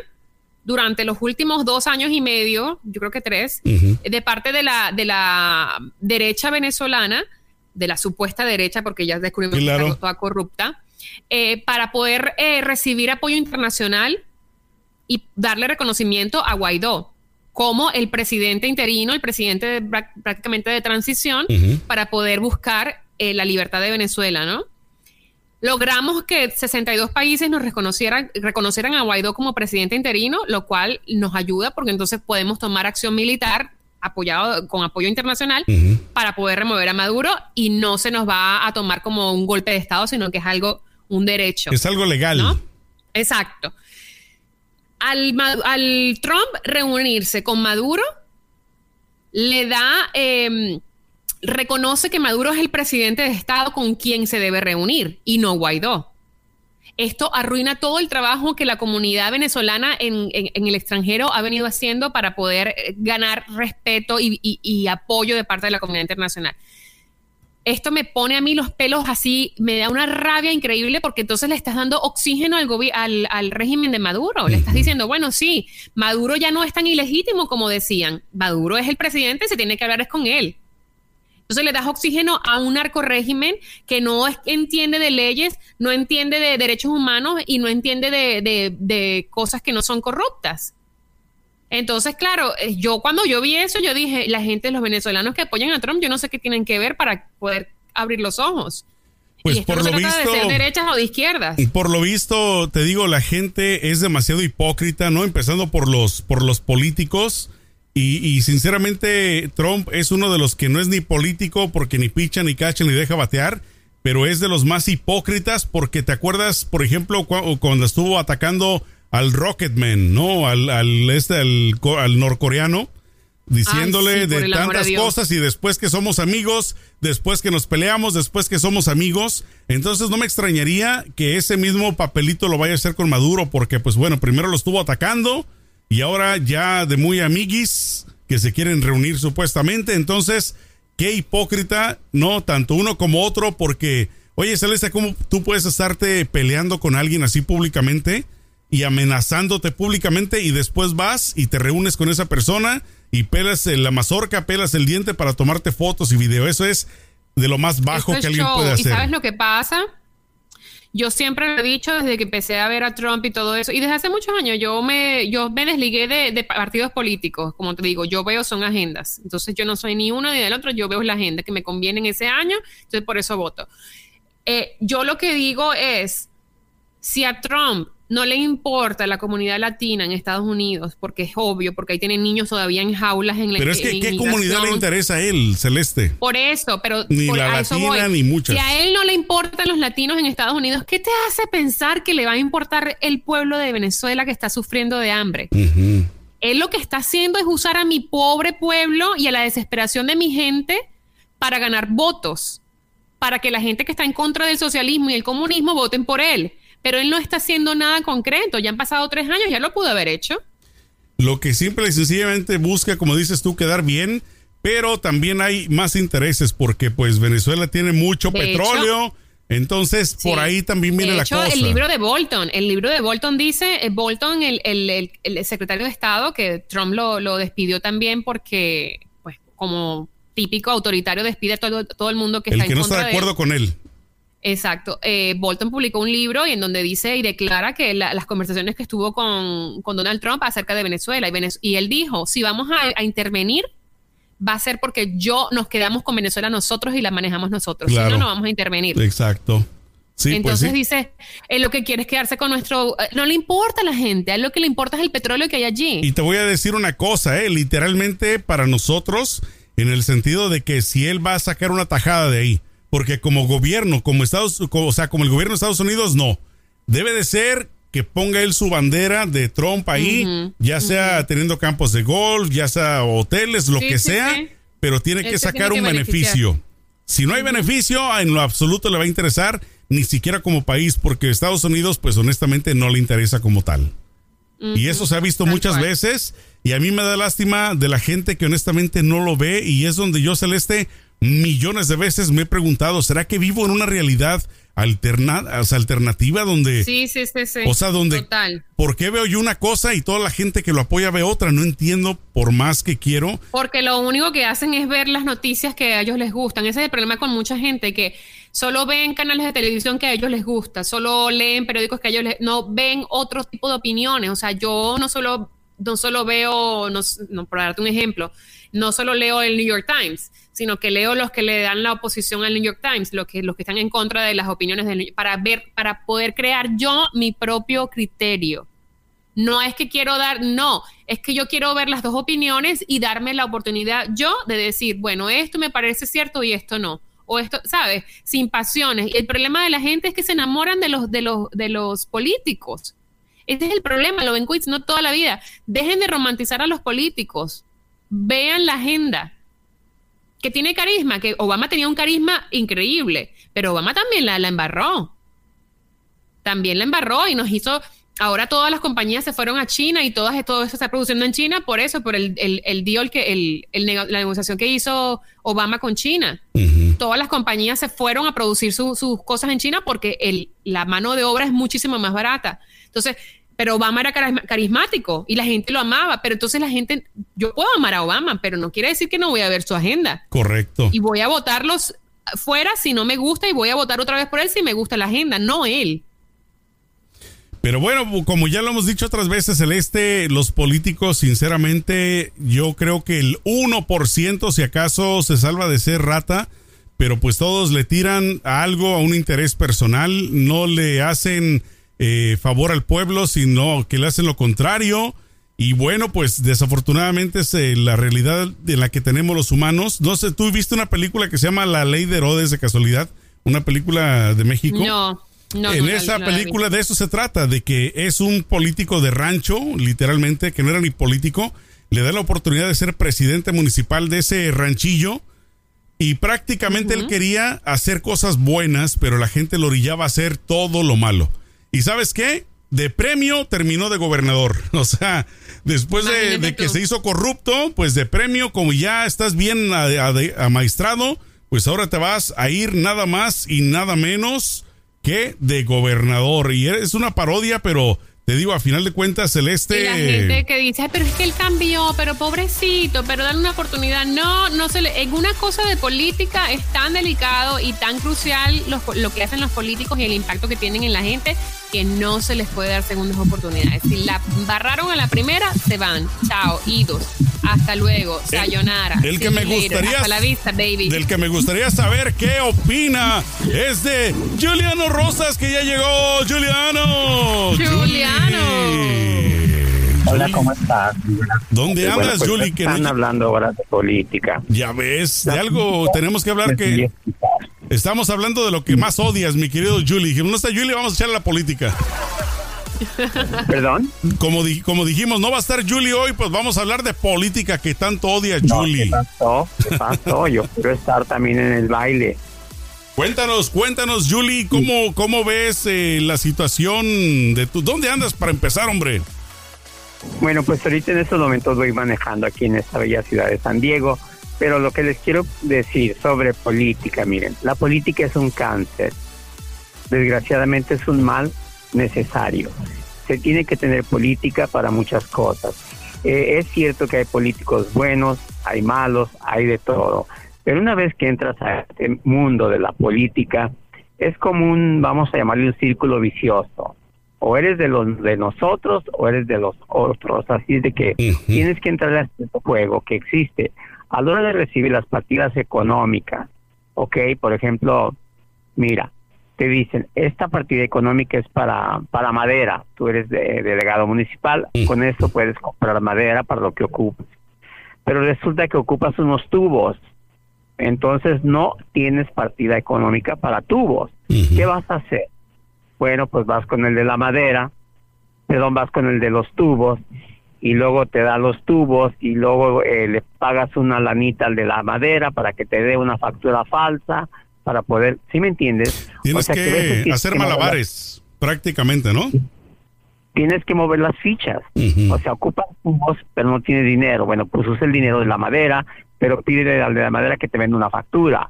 durante los últimos dos años y medio, yo creo que tres, de parte de la, de la derecha venezolana de la supuesta derecha, porque ya descubrimos que está toda corrupta, eh, para poder eh, recibir apoyo internacional y darle reconocimiento a Guaidó como el presidente interino, el presidente prácticamente de transición, para poder buscar eh, la libertad de Venezuela, ¿no? Logramos que 62 países nos reconocieran, reconocieran a Guaidó como presidente interino, lo cual nos ayuda porque entonces podemos tomar acción militar apoyado con apoyo internacional para poder remover a Maduro y no se nos va a tomar como un golpe de Estado, sino que es algo, un derecho. Es algo legal. ¿no? Exacto. Al, al, Trump reunirse con Maduro, le da, em, reconoce que Maduro es el presidente de Estado con quien se debe reunir y no Guaidó. Esto arruina todo el trabajo que la comunidad venezolana en, el extranjero ha venido haciendo para poder eh, ganar respeto y, apoyo de parte de la comunidad internacional esto me pone a mí los pelos así, me da una rabia increíble porque entonces le estás dando oxígeno al, al, al, régimen de Maduro. Le estás diciendo, bueno, sí, Maduro ya no es tan ilegítimo como decían. Maduro es el presidente, se tiene que hablar es con él. Entonces le das oxígeno a un narco régimen que no entiende de leyes, no entiende de derechos humanos y no entiende de, cosas que no son corruptas. Entonces, claro, eh, yo cuando yo vi eso, yo dije, la gente, los venezolanos que apoyan a Trump, yo no sé qué tienen que ver para poder abrir los ojos. Pues por lo visto, de derechas o de izquierdas. Por lo visto, te digo, la gente es demasiado hipócrita, ¿no? Empezando por los, por los políticos y, sinceramente, Trump es uno de los que no es ni político porque ni picha, ni cacha, ni deja batear, pero es de los más hipócritas porque te acuerdas, por ejemplo, cuando estuvo atacando al Rocketman, ¿no? Al, al este, al, norcoreano, diciéndole de tantas cosas y después que somos amigos, después que nos peleamos, después que somos amigos. Entonces no me extrañaría que ese mismo papelito lo vaya a hacer con Maduro porque, pues bueno, primero lo estuvo atacando y ahora ya de muy amiguis que se quieren reunir supuestamente. Entonces, qué hipócrita, no tanto uno como otro, porque, oye, Celeste, ¿cómo tú puedes estarte peleando con alguien así públicamente y amenazándote públicamente y después vas y te reúnes con esa persona y pelas la mazorca, pelas el diente para tomarte fotos y video? Eso es de lo más bajo que alguien puede hacer. ¿Y sabes lo que pasa? Yo siempre lo he dicho desde que empecé a ver a Trump y todo eso. Y desde hace muchos años yo me, yo me desligué de, partidos políticos. Como te digo, yo veo son agendas. Entonces yo no soy ni uno ni del otro. Yo veo la agenda que me conviene en ese año. Entonces por eso voto. Eh, yo lo que digo es, si a Trump no le importa la comunidad latina en Estados Unidos, porque es obvio, porque ahí tienen niños todavía en jaulas en la Pero es que, ¿qué comunidad le interesa a él, Celeste? Por eso, pero... Ni la latina, ni muchas. Si a él no le importan los latinos en Estados Unidos, ¿qué te hace pensar que le va a importar el pueblo de Venezuela que está sufriendo de hambre? Él lo que está haciendo es usar a mi pobre pueblo y a la desesperación de mi gente para ganar votos, para que la gente que está en contra del socialismo y el comunismo voten por él pero él no está haciendo nada concreto. Ya han pasado tres años, ya lo pudo haber hecho. Lo que simple y sencillamente busca, como dices tú, quedar bien, pero también hay más intereses porque pues Venezuela tiene mucho petróleo. entonces, por ahí también viene la cosa. El libro de Bolton, el libro de Bolton dice, eh, Bolton, el, el, el, secretario de Estado, que Trump lo, lo, despidió también porque, pues, como típico autoritario, despide a todo, todo el mundo que está en contra El que no está de acuerdo con él. Exacto. Eh, Bolton publicó un libro y en donde dice y declara que las conversaciones que estuvo con, Donald Trump acerca de Venezuela y, y él dijo, si vamos a, intervenir, va a ser porque yo nos quedamos con Venezuela nosotros y la manejamos nosotros. Si no, no vamos a intervenir. Exacto. Sí, pues Entonces dice, él lo que quiere es quedarse con nuestro... Eh, no le importa a la gente, a él lo que le importa es el petróleo que hay allí. Y te voy a decir una cosa, eh, literalmente para nosotros, en el sentido de que si él va a sacar una tajada de ahí, porque como gobierno, como Estados, o sea, como el gobierno de Estados Unidos, no. Debe de ser que ponga él su bandera de Trump ahí, ya sea teniendo campos de golf, ya sea hoteles, lo que sea, pero tiene que sacar un beneficio. Si no hay beneficio, en lo absoluto le va a interesar, ni siquiera como país, porque Estados Unidos, pues honestamente no le interesa como tal. Y eso se ha visto muchas veces, y a mí me da lástima de la gente que honestamente no lo ve, y es donde yo, Celeste, millones de veces me he preguntado, ¿será que vivo en una realidad alterna, o sea, alternativa donde... Sí, sí, sí, sí. O sea, donde... Total. ¿Por qué veo yo una cosa y toda la gente que lo apoya ve otra? No entiendo por más que quiero. Porque lo único que hacen es ver las noticias que a ellos les gustan. Ese es el problema con mucha gente que solo ven canales de televisión que a ellos les gusta, solo leen periódicos que a ellos les, no ven otro tipo de opiniones. O sea, yo no solo, no solo veo, no, por darte un ejemplo, no solo leo el New York Times, sino que leo los que le dan la oposición al New York Times, los que, los que están en contra de las opiniones del para ver, para poder crear yo mi propio criterio. No es que quiero dar, no, es que yo quiero ver las dos opiniones y darme la oportunidad yo de decir, bueno, esto me parece cierto y esto no. O esto, ¿sabes? Sin pasiones. Y el problema de la gente es que se enamoran de los, de los, de los políticos. Este es el problema, lo ven no toda la vida. Dejen de romantizar a los políticos. Vean la agenda que tiene carisma, que Obama tenía un carisma increíble, pero Obama también la, la embarró. También la embarró y nos hizo, ahora todas las compañías se fueron a China y todas, todo eso está produciendo en China por eso, por el, el, el deal, que, el, la negociación que hizo Obama con China. Todas las compañías se fueron a producir sus cosas en China porque el, la mano de obra es muchísimo más barata. Entonces, pero Obama era carismático y la gente lo amaba, pero entonces la gente, yo puedo amar a Obama, pero no quiere decir que no voy a ver su agenda. Correcto. Y voy a votarlos fuera si no me gusta y voy a votar otra vez por él si me gusta la agenda, no él. Pero bueno, como ya lo hemos dicho otras veces, Celeste, los políticos, sinceramente, yo creo que el 1% si acaso se salva de ser rata, pero pues todos le tiran a algo, a un interés personal, no le hacen eh, favor al pueblo, sino que le hacen lo contrario. Y bueno, pues desafortunadamente es eh, la realidad en la que tenemos los humanos. No sé, ¿tú viste una película que se llama La Ley de Herodes de casualidad? Una película de México. No. No, en esa película de eso se trata, de que es un político de rancho, literalmente, que no era ni político, le da la oportunidad de ser presidente municipal de ese ranchillo y prácticamente él quería hacer cosas buenas, pero la gente lo orillaba a hacer todo lo malo. ¿Y sabes qué? De premio terminó de gobernador. <laughs> O sea, después de, que se hizo corrupto, pues de premio, como ya estás bien amaestrado, pues ahora te vas a ir nada más y nada menos que de gobernador. Y es una parodia, pero te digo, a final de cuentas, Celeste. Y la gente que dice, pero es que él cambió, pero pobrecito, pero dale una oportunidad. No, no se le. En una cosa de política es tan delicado y tan crucial lo que hacen los políticos y el impacto que tienen en la gente que no se les puede dar segundas oportunidades. Si la barraron a la primera, se van. Chao, idos. Hasta luego. Sayonara. El, que me gustaría. Hasta la vista, baby. Del que me gustaría saber qué opina es de Juliano Rosas, que ya llegó. Juliano. Juliano. Hola, ¿cómo estás? ¿Dónde andas, pues, Juli? Están hablando ahora de política. Ya ves, de algo tenemos que hablar que Estamos hablando de lo que más odias, mi querido Julie. No está Julie, vamos a echar la política. ¿Perdón? Como, como dijimos, no va a estar Julie hoy, pues vamos a hablar de política que tanto odia Julie. ¿Qué pasó? ¿Qué pasó? Yo quiero estar también en el baile. Cuéntanos, cuéntanos, Julie, ¿cómo, cómo ves eh, la situación de tu... ¿Dónde andas para empezar, hombre? Bueno, pues ahorita en estos momentos voy manejando aquí en esta bella ciudad de San Diego pero lo que les quiero decir sobre política, miren, la política es un cáncer. Desgraciadamente es un mal necesario. Se tiene que tener política para muchas cosas. Eh, es cierto que hay políticos buenos, hay malos, hay de todo. Pero una vez que entras a este mundo de la política, es como un, vamos a llamarle un círculo vicioso. O eres de los de nosotros o eres de los otros. Así es de que tienes que entrar a este juego que existe a la hora de recibir las partidas económicas, ok, por ejemplo, mira, te dicen, esta partida económica es para, para madera, tú eres delegado municipal, con eso puedes comprar madera para lo que ocupas. Pero resulta que ocupas unos tubos, entonces no tienes partida económica para tubos. ¿Qué vas a hacer? Bueno, pues vas con el de la madera, perdón, vas con el de los tubos y luego te da los tubos y luego eh, le pagas una lanita al de la madera para que te dé una factura falsa para poder, ¿sí me entiendes? Tienes que, hacer malabares prácticamente, ¿no? Tienes que mover las fichas, o sea, ocupas tubos pero no tienes dinero, bueno, pues usa el dinero de la madera, pero pide al de la madera que te venda una factura.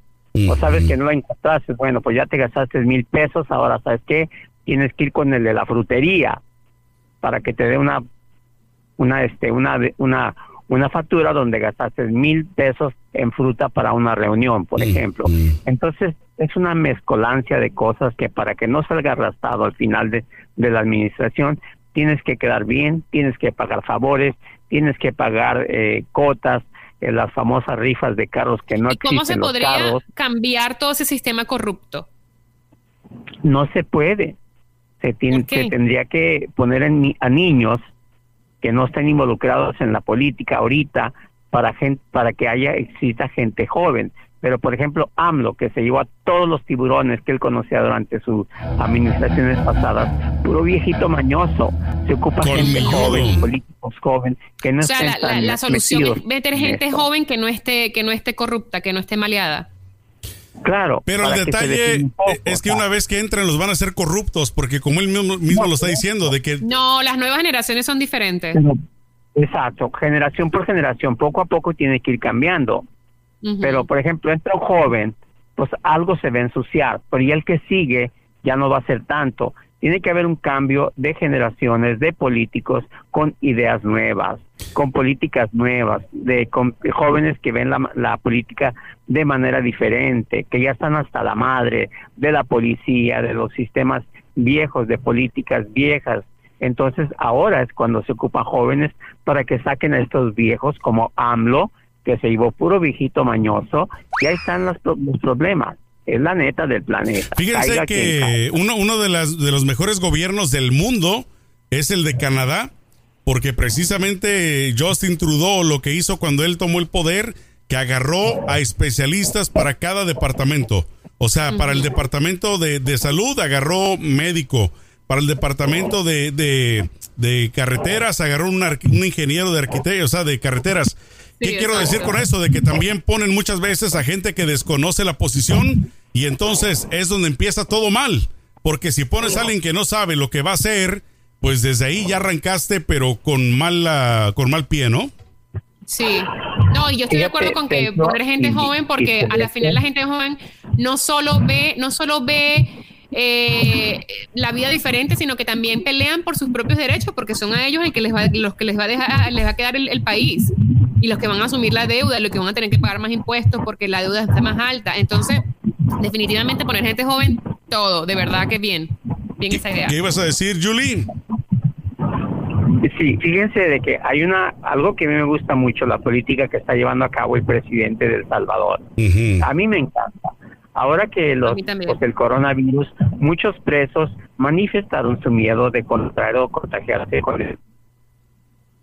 O sabes que no la encontraste, bueno, pues ya te gastaste mil pesos, ahora sabes qué, tienes que ir con el de la frutería para que te dé una una este una una una factura donde gastaste mil pesos en fruta para una reunión, por Mm, ejemplo. mm. Entonces, es una mezcolancia de cosas que para que no salga arrastrado al final de, de la administración, tienes que quedar bien, tienes que pagar favores, tienes que pagar eh, cotas, eh, las famosas rifas de carros que no ¿Y cómo se los podría carros. cambiar todo ese sistema corrupto? No se puede. Se, tiene, se tendría que poner en a niños que no estén involucrados en la política ahorita para gente, para que haya exista gente joven. Pero por ejemplo, AMLO que se llevó a todos los tiburones que él conocía durante sus administraciones pasadas, puro viejito mañoso, se ocupa Con gente miedo. joven, políticos jóvenes que no O sea, estén la, la- la solución es meter en gente joven que no esté que no esté corrupta, que no esté maleada. Claro. Pero el detalle poco, es que una vez que entran los van a hacer corruptos, porque como él mismo, mismo lo está diciendo, de que No, las nuevas generaciones son diferentes. Exacto, generación por generación, poco a poco tiene que ir cambiando. Pero, por ejemplo, entra un joven, pues algo se va a ensuciar, pero ya el que sigue ya no va a ser tanto. Tiene que haber un cambio de generaciones, de políticos con ideas nuevas, con políticas nuevas, de con jóvenes que ven la, la política de manera diferente, que ya están hasta la madre de la policía, de los sistemas viejos, de políticas viejas. Entonces ahora es cuando se ocupan jóvenes para que saquen a estos viejos como AMLO, que se llevó puro viejito mañoso, y ahí están los, los problemas. Es la neta del planeta. Fíjense Caiga que uno, uno de, las, de los mejores gobiernos del mundo es el de Canadá, porque precisamente Justin Trudeau lo que hizo cuando él tomó el poder, que agarró a especialistas para cada departamento. O sea, para el departamento de, de salud agarró médico, para el departamento de, de, de carreteras agarró un, un ingeniero de arquitecto, o sea, de carreteras. ¿Qué quiero decir con eso? De que también ponen muchas veces a gente que desconoce la posición y entonces es donde empieza todo mal. Porque si pones a alguien que no sabe lo que va a hacer, pues desde ahí ya arrancaste, pero con mala, con mal pie, ¿no? Sí. No, y yo estoy de acuerdo con que poner gente joven porque a la final la gente joven no solo ve, no solo ve eh, la vida diferente, sino que también pelean por sus propios derechos porque son a ellos el que les va, los que les va a dejar, les va a quedar el, el país y los que van a asumir la deuda, los que van a tener que pagar más impuestos porque la deuda está más alta. Entonces, definitivamente poner gente joven, todo, de verdad que bien, bien esa idea. ¿Qué ibas a decir, Julie? Sí, fíjense de que hay una algo que a mí me gusta mucho la política que está llevando a cabo el presidente de El Salvador. A mí me encanta. Ahora que los, pues, el coronavirus, muchos presos manifestaron su miedo de contraer o contagiarse con el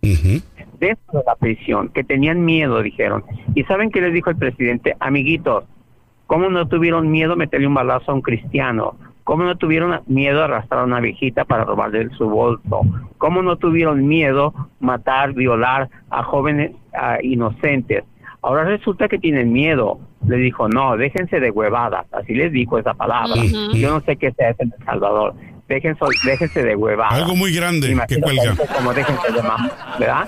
Ujú. Dentro de la prisión, que tenían miedo, dijeron. ¿Y saben qué les dijo el presidente? Amiguitos, ¿cómo no tuvieron miedo meterle un balazo a un cristiano? ¿Cómo no tuvieron miedo arrastrar a una viejita para robarle su bolso? ¿Cómo no tuvieron miedo matar, violar a jóvenes a inocentes? Ahora resulta que tienen miedo. Le dijo, no, déjense de huevadas. Así les dijo esa palabra. Yo no sé qué se hace en El Salvador. Déjense, déjense de huevadas. Algo muy grande que cuelga. Como déjense de mamá, ¿verdad?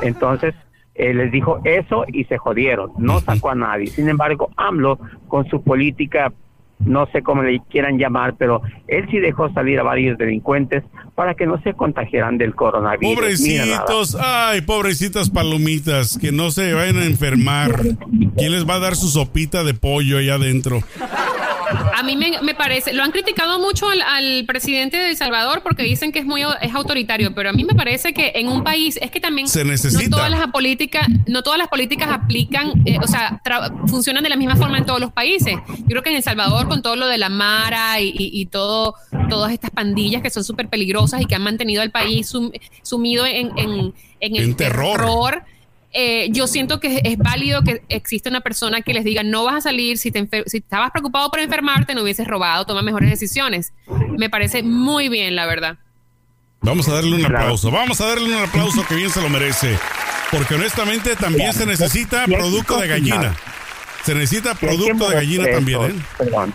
Entonces, eh, les dijo eso y se jodieron. No sacó a nadie. Sin embargo, AMLO, con su política, no sé cómo le quieran llamar, pero él sí dejó salir a varios delincuentes para que no se contagiaran del coronavirus. Pobrecitos, ay, pobrecitas palomitas, que no se vayan a enfermar. ¿Quién les va a dar su sopita de pollo allá adentro? A mí me, me parece, lo han criticado mucho al, al presidente de El Salvador porque dicen que es muy es autoritario, pero a mí me parece que en un país es que también Se necesita. no todas las políticas, no todas las políticas aplican, eh, o sea, tra- funcionan de la misma forma en todos los países. Yo creo que en El Salvador con todo lo de la Mara y, y- y todo, todas estas pandillas que son súper peligrosas y que han mantenido al país sum- sumido en, en, en el En terror. terror eh, yo siento que es válido que exista una persona que les diga no vas a salir, si, te enfer- si estabas preocupado por enfermarte, no hubieses robado, toma mejores decisiones. Me parece muy bien, la verdad. Vamos a darle un aplauso. Vamos a darle un aplauso que bien se lo merece. Porque honestamente también se necesita producto de gallina. Se necesita producto de gallina presos, también, ¿eh? Perdón.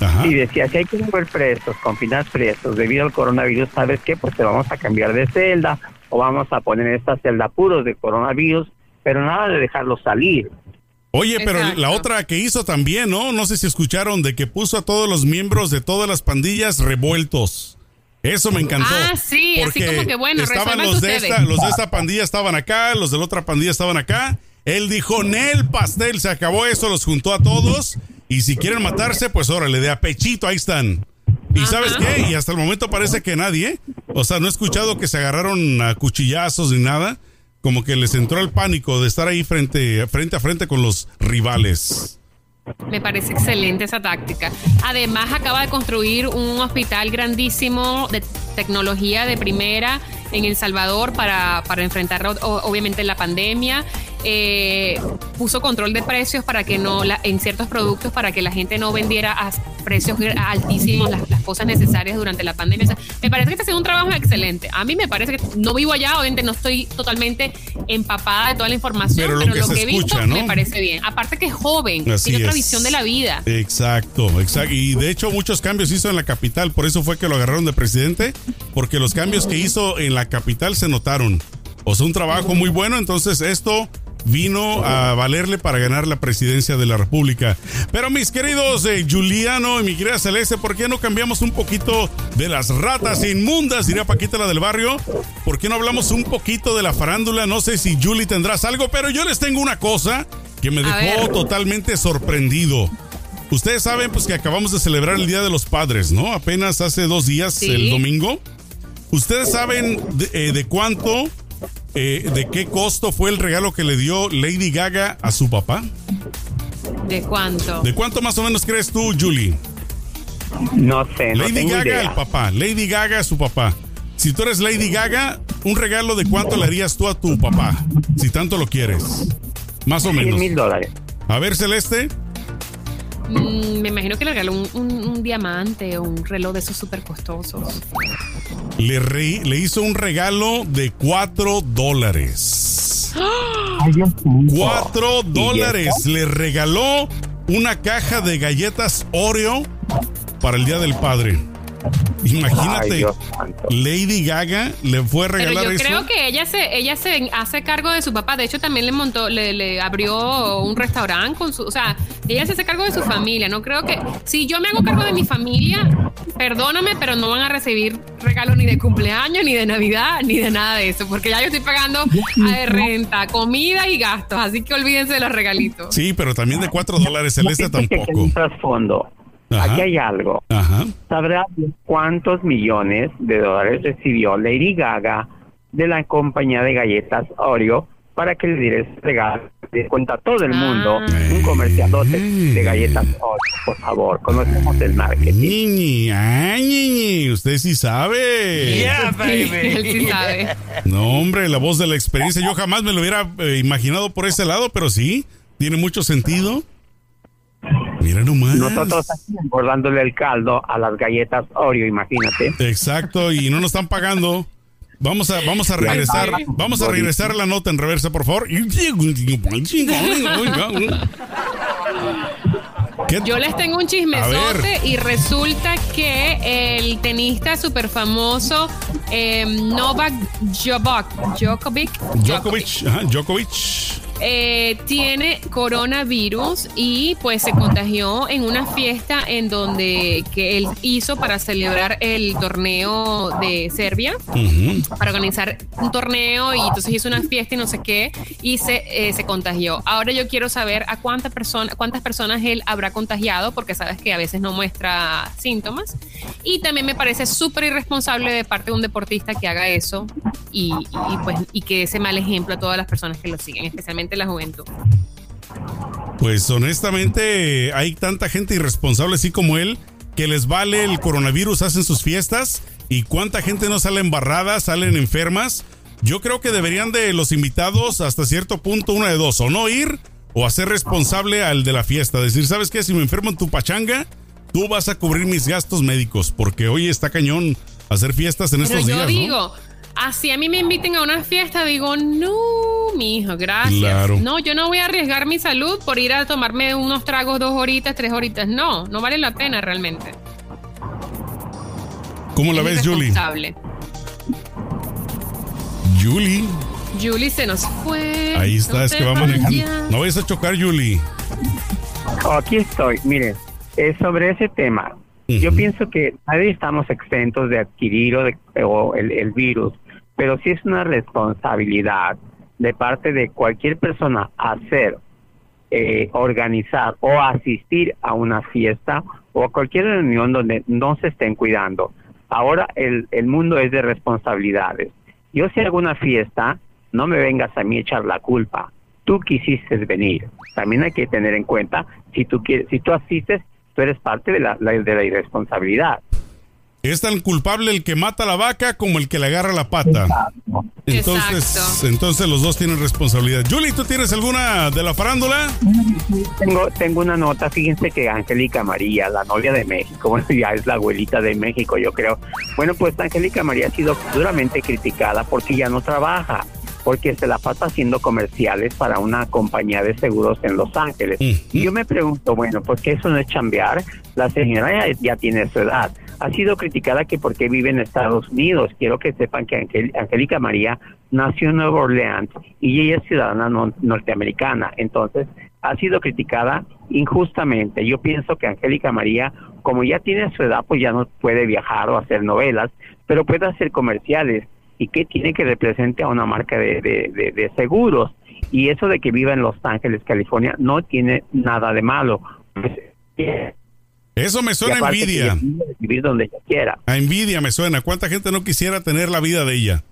Ajá. Y decía, si hay que mover presos, confinar presos debido al coronavirus, ¿sabes qué? Pues te vamos a cambiar de celda o vamos a poner esta celda puros de coronavirus, pero nada de dejarlos salir. Oye, pero Exacto. la otra que hizo también, ¿no? No sé si escucharon de que puso a todos los miembros de todas las pandillas revueltos. Eso me encantó. Ah, sí, así como que bueno, estaban los de, esta, los de esta pandilla estaban acá, los de la otra pandilla estaban acá. Él dijo, Nel pastel, se acabó eso, los juntó a todos. Y si quieren matarse, pues órale, de a pechito, ahí están. ¿Y sabes qué? Y hasta el momento parece que nadie. O sea, no he escuchado que se agarraron a cuchillazos ni nada. Como que les entró el pánico de estar ahí frente, frente a frente con los rivales. Me parece excelente esa táctica. Además, acaba de construir un hospital grandísimo de tecnología de primera en El Salvador para, para enfrentar obviamente la pandemia. Eh, puso control de precios para que no, en ciertos productos, para que la gente no vendiera a precios altísimos las, cosas necesarias durante la pandemia. me parece que está haciendo un trabajo excelente. A mí me parece que no vivo allá, obviamente no estoy totalmente empapada de toda la información, pero lo que, he visto me parece bien. Aparte que es joven, tiene otra visión de la vida. Exacto, exacto. Y de hecho muchos cambios hizo en la capital, por eso fue que lo agarraron de presidente, porque los cambios que hizo en la capital se notaron. O sea, un trabajo muy bueno, entonces esto vino a valerle para ganar la presidencia de la República. Pero mis queridos eh, Juliano y mi querida Celeste, ¿por qué no cambiamos un poquito de las ratas inmundas? Diría Paquita la del barrio. ¿Por qué no hablamos un poquito de la farándula? No sé si Julie tendrás algo, pero yo les tengo una cosa que me dejó totalmente sorprendido. Ustedes saben pues que acabamos de celebrar el Día de los Padres, ¿no? Apenas hace dos días, el domingo. ¿Ustedes saben de, eh, de cuánto eh, ¿de qué costo fue el regalo que le dio Lady Gaga a su papá? ¿De cuánto? ¿De cuánto más o menos crees tú, Julie? No sé. No Lady Gaga al papá, Lady Gaga a su papá. Si tú eres Lady Gaga, un regalo de cuánto le harías tú a tu papá, si tanto lo quieres. Más o menos. mil dólares. A ver, Celeste. Mm, me imagino que le regaló un, diamante o un reloj de esos súper costosos. Le, le hizo un regalo de 4 dólares. ¡Cuatro dólares! Le regaló una caja de galletas Oreo para el Día del Padre. Imagínate, Lady Gaga le fue a regalar Pero yo creo que ella se, ella se hace cargo de su papá. De hecho, también le montó, le, abrió un restaurante con su, o sea, ella se hace cargo de su familia. No creo que, si yo me hago cargo de mi familia, perdóname, pero no van a recibir regalo ni de cumpleaños, ni de Navidad, ni de nada de eso, porque ya yo estoy pagando de renta, comida y gastos, así que olvídense de los regalitos. Sí, pero también de cuatro dólares celeste tampoco. trasfondo. Aquí hay algo. Ajá. ¿Sabrás cuántos millones de dólares recibió Lady Gaga de la compañía de galletas Oreo para que le diera regalo? Le cuenta a todo el mundo ah. un comercial de galletas Oreo, por favor. Conocemos el marketing. Niñi, usted sí sabe. Yeah, baby. Él sí sabe. No, hombre, la voz de la experiencia. Yo jamás me lo hubiera eh, imaginado por ese lado, pero sí, tiene mucho sentido. Mira nomás. Nosotros aquí engordándole el caldo a las galletas Oreo, imagínate. Exacto, y no nos están pagando. Vamos a, vamos a regresar, vamos a regresar la nota en reversa, por favor. Yo les tengo un chismesote y resulta que el tenista súper famoso eh, Novak Djokovic, Djokovic, Djokovic, Djokovic eh, tiene coronavirus y pues se contagió en una fiesta en donde que él hizo para celebrar el torneo de Serbia, para organizar un torneo y entonces hizo una fiesta y no sé qué y se, eh, se contagió. Ahora yo quiero saber a cuántas personas cuántas personas él habrá contagiado porque sabes que a veces no muestra síntomas y también me parece súper irresponsable de parte de un deportista que haga eso y, y, pues y que ese mal ejemplo a todas las personas que lo siguen, especialmente la juventud? Pues honestamente hay tanta gente irresponsable así como él que les vale el coronavirus, hacen sus fiestas y cuánta gente no sale embarrada, salen enfermas. Yo creo que deberían de los invitados hasta cierto punto una de dos, o no ir o hacer responsable al de la fiesta. Decir, ¿sabes qué? Si me enfermo en tu pachanga, tú vas a cubrir mis gastos médicos porque hoy está cañón hacer fiestas en estos días. Digo, así a mí me inviten a una fiesta, digo, no, mi hijo, gracias. No, yo no voy a arriesgar mi salud por ir a tomarme unos tragos dos horitas, tres horitas. No, no vale la pena realmente. ¿Cómo la ves, Julie? Julie. Julie se nos fue. Ahí está, es que va manejando. No vayas a chocar, Julie. aquí estoy, mire, es sobre ese tema. Yo pienso que nadie estamos exentos de adquirir o, de, el, el virus, pero sí es una responsabilidad de parte de cualquier persona hacer, eh, organizar o asistir a una fiesta o a cualquier reunión donde no se estén cuidando. Ahora el, el mundo es de responsabilidades. Yo si hago una fiesta, no me vengas a mí echar la culpa. Tú quisiste venir. También hay que tener en cuenta, si tú, quieres, si tú asistes, tú eres parte de la irresponsabilidad. Es tan culpable el que mata la vaca como el que le agarra la pata. Entonces, entonces los dos tienen responsabilidad. Julie, ¿tú tienes alguna de la farándula? Tengo, tengo una nota. Fíjense que Angélica María, la novia de México, <laughs> bueno, ya es la abuelita de México, yo creo. Bueno, pues Angélica María ha sido duramente criticada porque ya no trabaja porque se la pasa haciendo comerciales para una compañía de seguros en Los Ángeles. Y yo me pregunto, bueno, ¿por qué eso no es chambear? La señora ya, tiene su edad. Ha sido criticada que porque vive en Estados Unidos. Quiero que sepan que Angélica María nació en Nueva Orleans y ella es ciudadana norteamericana. Entonces, ha sido criticada injustamente. Yo pienso que Angélica María, como ya tiene su edad, pues ya no puede viajar o hacer novelas, pero puede hacer comerciales y que tiene que represente a una marca de, de, seguros. Y eso de que viva en Los Ángeles, California, no tiene nada de malo. Eso me suena a envidia. Vivir donde ella quiera. A envidia me suena. ¿Cuánta gente no quisiera tener la vida de ella?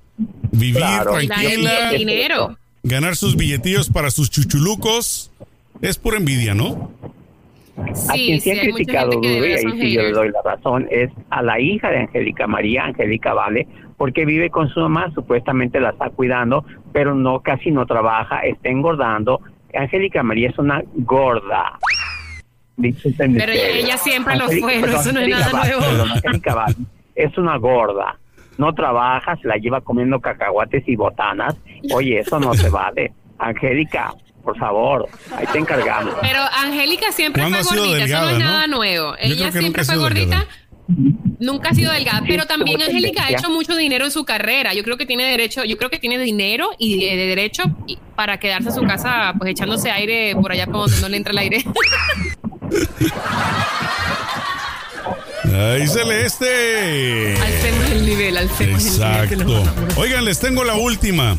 Vivir tranquila. dinero. Ganar sus billetillos para sus chuchulucos. Es por envidia, ¿no? a quien se ha criticado duro, y ahí sí yo le doy la razón, es a la hija de Angélica María, Angélica Vale, porque vive con su mamá, supuestamente la está cuidando, pero no, casi no trabaja, está engordando. Angélica María es una gorda. Pero ella siempre lo fue, eso no es nada nuevo. Es una gorda. No trabaja, se la lleva comiendo cacahuates y botanas. Oye, eso no se vale. Angélica, por favor, ahí te encargamos. Pero Angélica siempre fue gordita, eso no es nada nuevo. Ella siempre fue gordita. Nunca ha sido delgada, pero también Angélica ha hecho mucho dinero en su carrera. Yo creo que tiene derecho, yo creo que tiene dinero y de, derecho para quedarse en su casa, pues echándose aire por allá por donde no le entra el aire. <laughs> Ay, Celeste. Alcemos el nivel, alcemos Exacto. el nivel. Oigan, les tengo la última.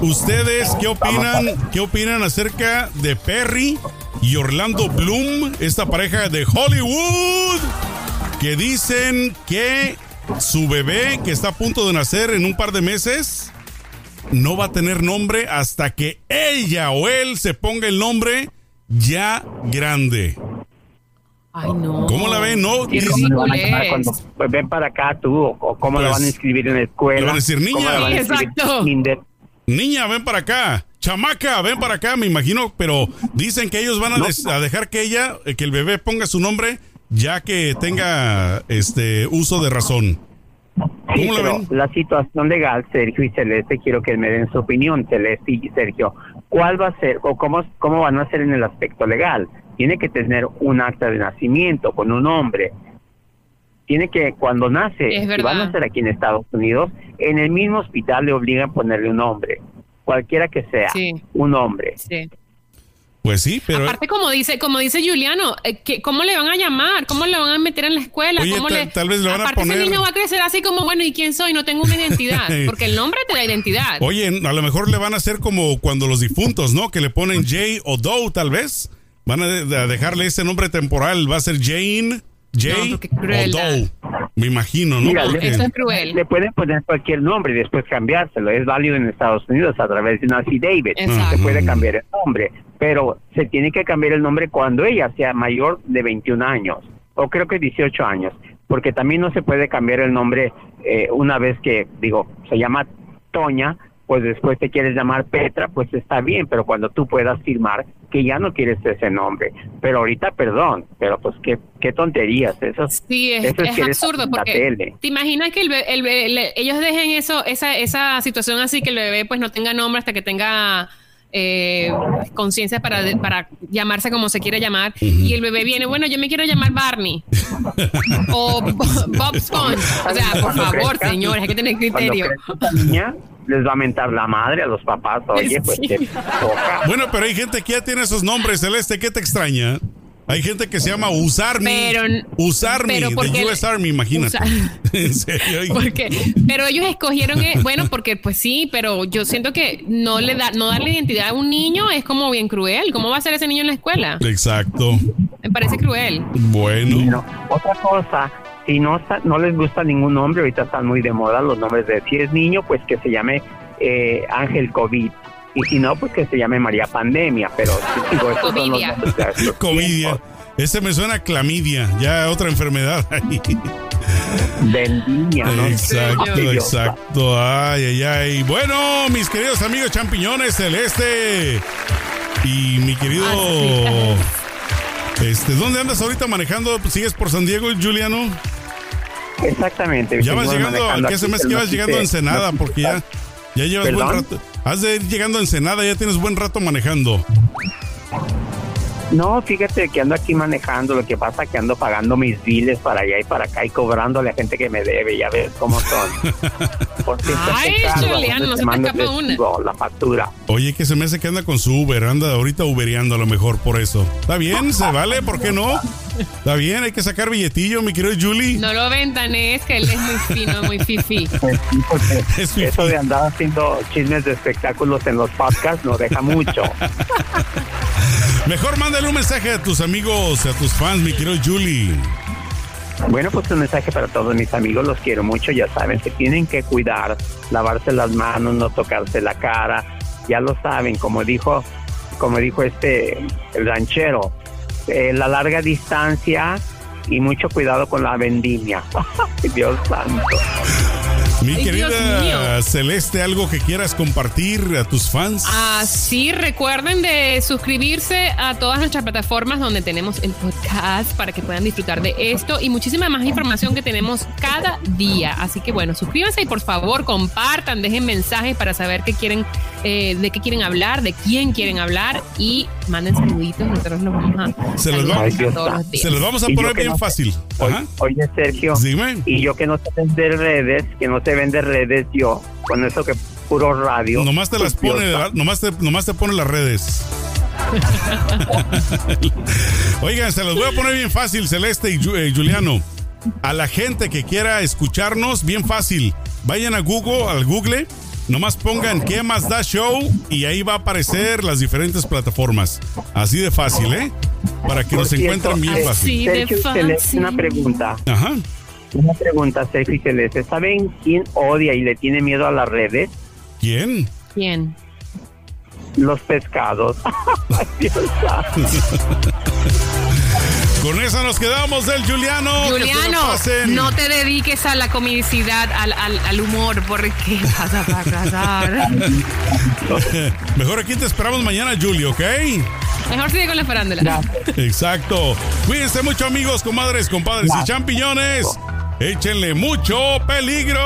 ¿Ustedes qué opinan? ¿Qué opinan acerca de Perry y Orlando Bloom, esta pareja de Hollywood? que dicen que su bebé, que está a punto de nacer en un par de meses, no va a tener nombre hasta que ella o él se ponga el nombre ya grande. Ay, no. ¿Cómo la ven? No. cuando pues, ven para acá tú, o cómo la van a pues, inscribir en la escuela. Le van a decir, niña. exacto. Niña, ven para acá. Chamaca, ven para acá, me imagino, pero dicen que ellos van a, a dejar que ella, que el bebé ponga su nombre ya que tenga este uso de razón. Sí, pero la situación legal, Sergio y Celeste, quiero que me den su opinión, Celeste y Sergio. ¿Cuál va a ser o cómo, cómo van a ser en el aspecto legal? Tiene que tener un acta de nacimiento con un nombre. Tiene que, cuando nace, si van a nacer aquí en Estados Unidos, en el mismo hospital le obligan a ponerle un nombre, cualquiera que sea, un nombre. Sí. Pues sí, pero. Aparte, como dice, como dice Juliano, eh, ¿cómo le van a llamar? ¿Cómo le van a meter en la escuela? ¿Cómo le... tal vez le van a poner. Ese niño va a crecer así como, bueno, ¿y quién soy? No tengo una identidad. <laughs> Porque el nombre te da identidad. Oye, a lo mejor le van a hacer como cuando los difuntos, ¿no? Que le ponen Jay o Doe, tal vez. Van a dejarle ese nombre temporal. Va a ser Jane. Jay o Doe. Me imagino, ¿no? Eso es cruel. Le pueden poner cualquier nombre y después cambiárselo. Es válido en Estados Unidos a través de una David. Se puede cambiar el nombre pero se tiene que cambiar el nombre cuando ella sea mayor de 21 años, o creo que 18 años, porque también no se puede cambiar el nombre eh, una vez que, digo, se llama Toña, pues después te quieres llamar Petra, pues está bien, pero cuando tú puedas firmar que ya no quieres ese nombre. Pero ahorita, perdón, pero pues qué, qué tonterías, eso, sí, es, es, absurdo porque te imaginas que el, ellos dejen eso, esa, esa situación así, que el bebé pues no tenga nombre hasta que tenga eh, conciencia para, para llamarse como se quiere llamar. Y el bebé viene, bueno, yo me quiero llamar Barney. <laughs> o Bob Sponge. O sea, por favor, señores, hay que tener criterio. niña les va a mentar la madre a los papás, oye, pues qué Bueno, pero hay gente que ya tiene esos nombres, Celeste, ¿qué te extraña? Hay gente que se llama Usarmi. Pero, Usarmi, pero US Army, imagínate. <laughs> en serio. Porque, pero ellos escogieron, eh, bueno, porque pues sí, pero yo siento que no le da, no darle identidad a un niño es como bien cruel. ¿Cómo va a ser ese niño en la escuela? Exacto. Me parece cruel. Bueno. otra cosa, si no, no les gusta ningún nombre, ahorita están muy de moda los nombres de si es niño, pues que se llame eh, Ángel COVID. Y si no, pues que se llame María Pandemia. Pero digo, estos son los nombres de Covidia. Ese me suena a clamidia, ya otra enfermedad <laughs> ahí. Vendimia, ¿no? Exacto, exacto. Ay, ay, ay. Bueno, mis queridos amigos champiñones celeste y mi querido este, ¿dónde andas ahorita manejando? ¿Sigues por San Diego, Juliano? Exactamente. Ya vas llegando, ¿qué se me que vas llegando a Ensenada? Porque ya, ya llevas buen rato. Has de ir llegando a Ensenada, ya tienes buen rato manejando. No, fíjate que ando aquí manejando, lo que pasa es que ando pagando mis biles para allá y para acá y cobrándole a gente que me debe, ya ves cómo son. <laughs> Ay, Julián, no se me escapa una. La factura. Oye, que se me hace que anda con su Uber, anda ahorita ubereando a lo mejor por eso. Está bien, se vale, ¿por qué no? Está bien, hay que sacar billetillo, mi querido Julie. No lo es que él es muy fino, muy fifi. <laughs> <laughs> es Eso de andar haciendo chismes de espectáculos en los podcasts no deja mucho. <laughs> Mejor mándale un mensaje a tus amigos, a tus fans, mi querido Julie. Bueno, pues un mensaje para todos mis amigos, los quiero mucho, ya saben, que tienen que cuidar, lavarse las manos, no tocarse la cara, ya lo saben, como dijo, como dijo este el ranchero, eh, la larga distancia y mucho cuidado con la vendimia. <laughs> Dios santo. Mi querida Celeste, ¿algo que quieras compartir a tus fans? Ah, sí, recuerden de suscribirse a todas nuestras plataformas donde tenemos el podcast para que puedan disfrutar de esto y muchísima más información que tenemos cada día. Así que bueno, suscríbanse y por favor compartan, dejen mensajes para saber qué quieren, eh, de qué quieren hablar, de quién quieren hablar y manden saluditos. Nosotros los vamos a se los vamos, todos los días. Se los vamos a poner bien fácil. Oye, Sergio, Dime. y yo que no sé vender redes, que no te vende redes yo, con eso que puro radio. Nomás te las pone, nomás te, nomás te pone las redes. <laughs> Oigan, se los voy a poner bien fácil, Celeste y eh, Juliano. A la gente que quiera escucharnos, bien fácil. Vayan a Google, al Google, nomás pongan qué más da show y ahí va a aparecer las diferentes plataformas. Así de fácil, ¿eh? Para que nos encuentren bien fácil. Así de fácil. Una pregunta. Ajá. Una pregunta, Sergio Celeste. ¿Saben quién odia y le tiene miedo a las redes? ¿Quién? ¿Quién? Los pescados. <laughs> <laughs> Con eso nos quedamos del Juliano. Juliano, no te dediques a la comicidad, al, al, humor, porque <laughs> vas a fracasar. <laughs> Mejor aquí te esperamos mañana, Julio, ¿ok? Mejor sigue con la farándula. Exacto. Cuídense mucho, amigos, comadres, compadres y champiñones. Échenle mucho peligro.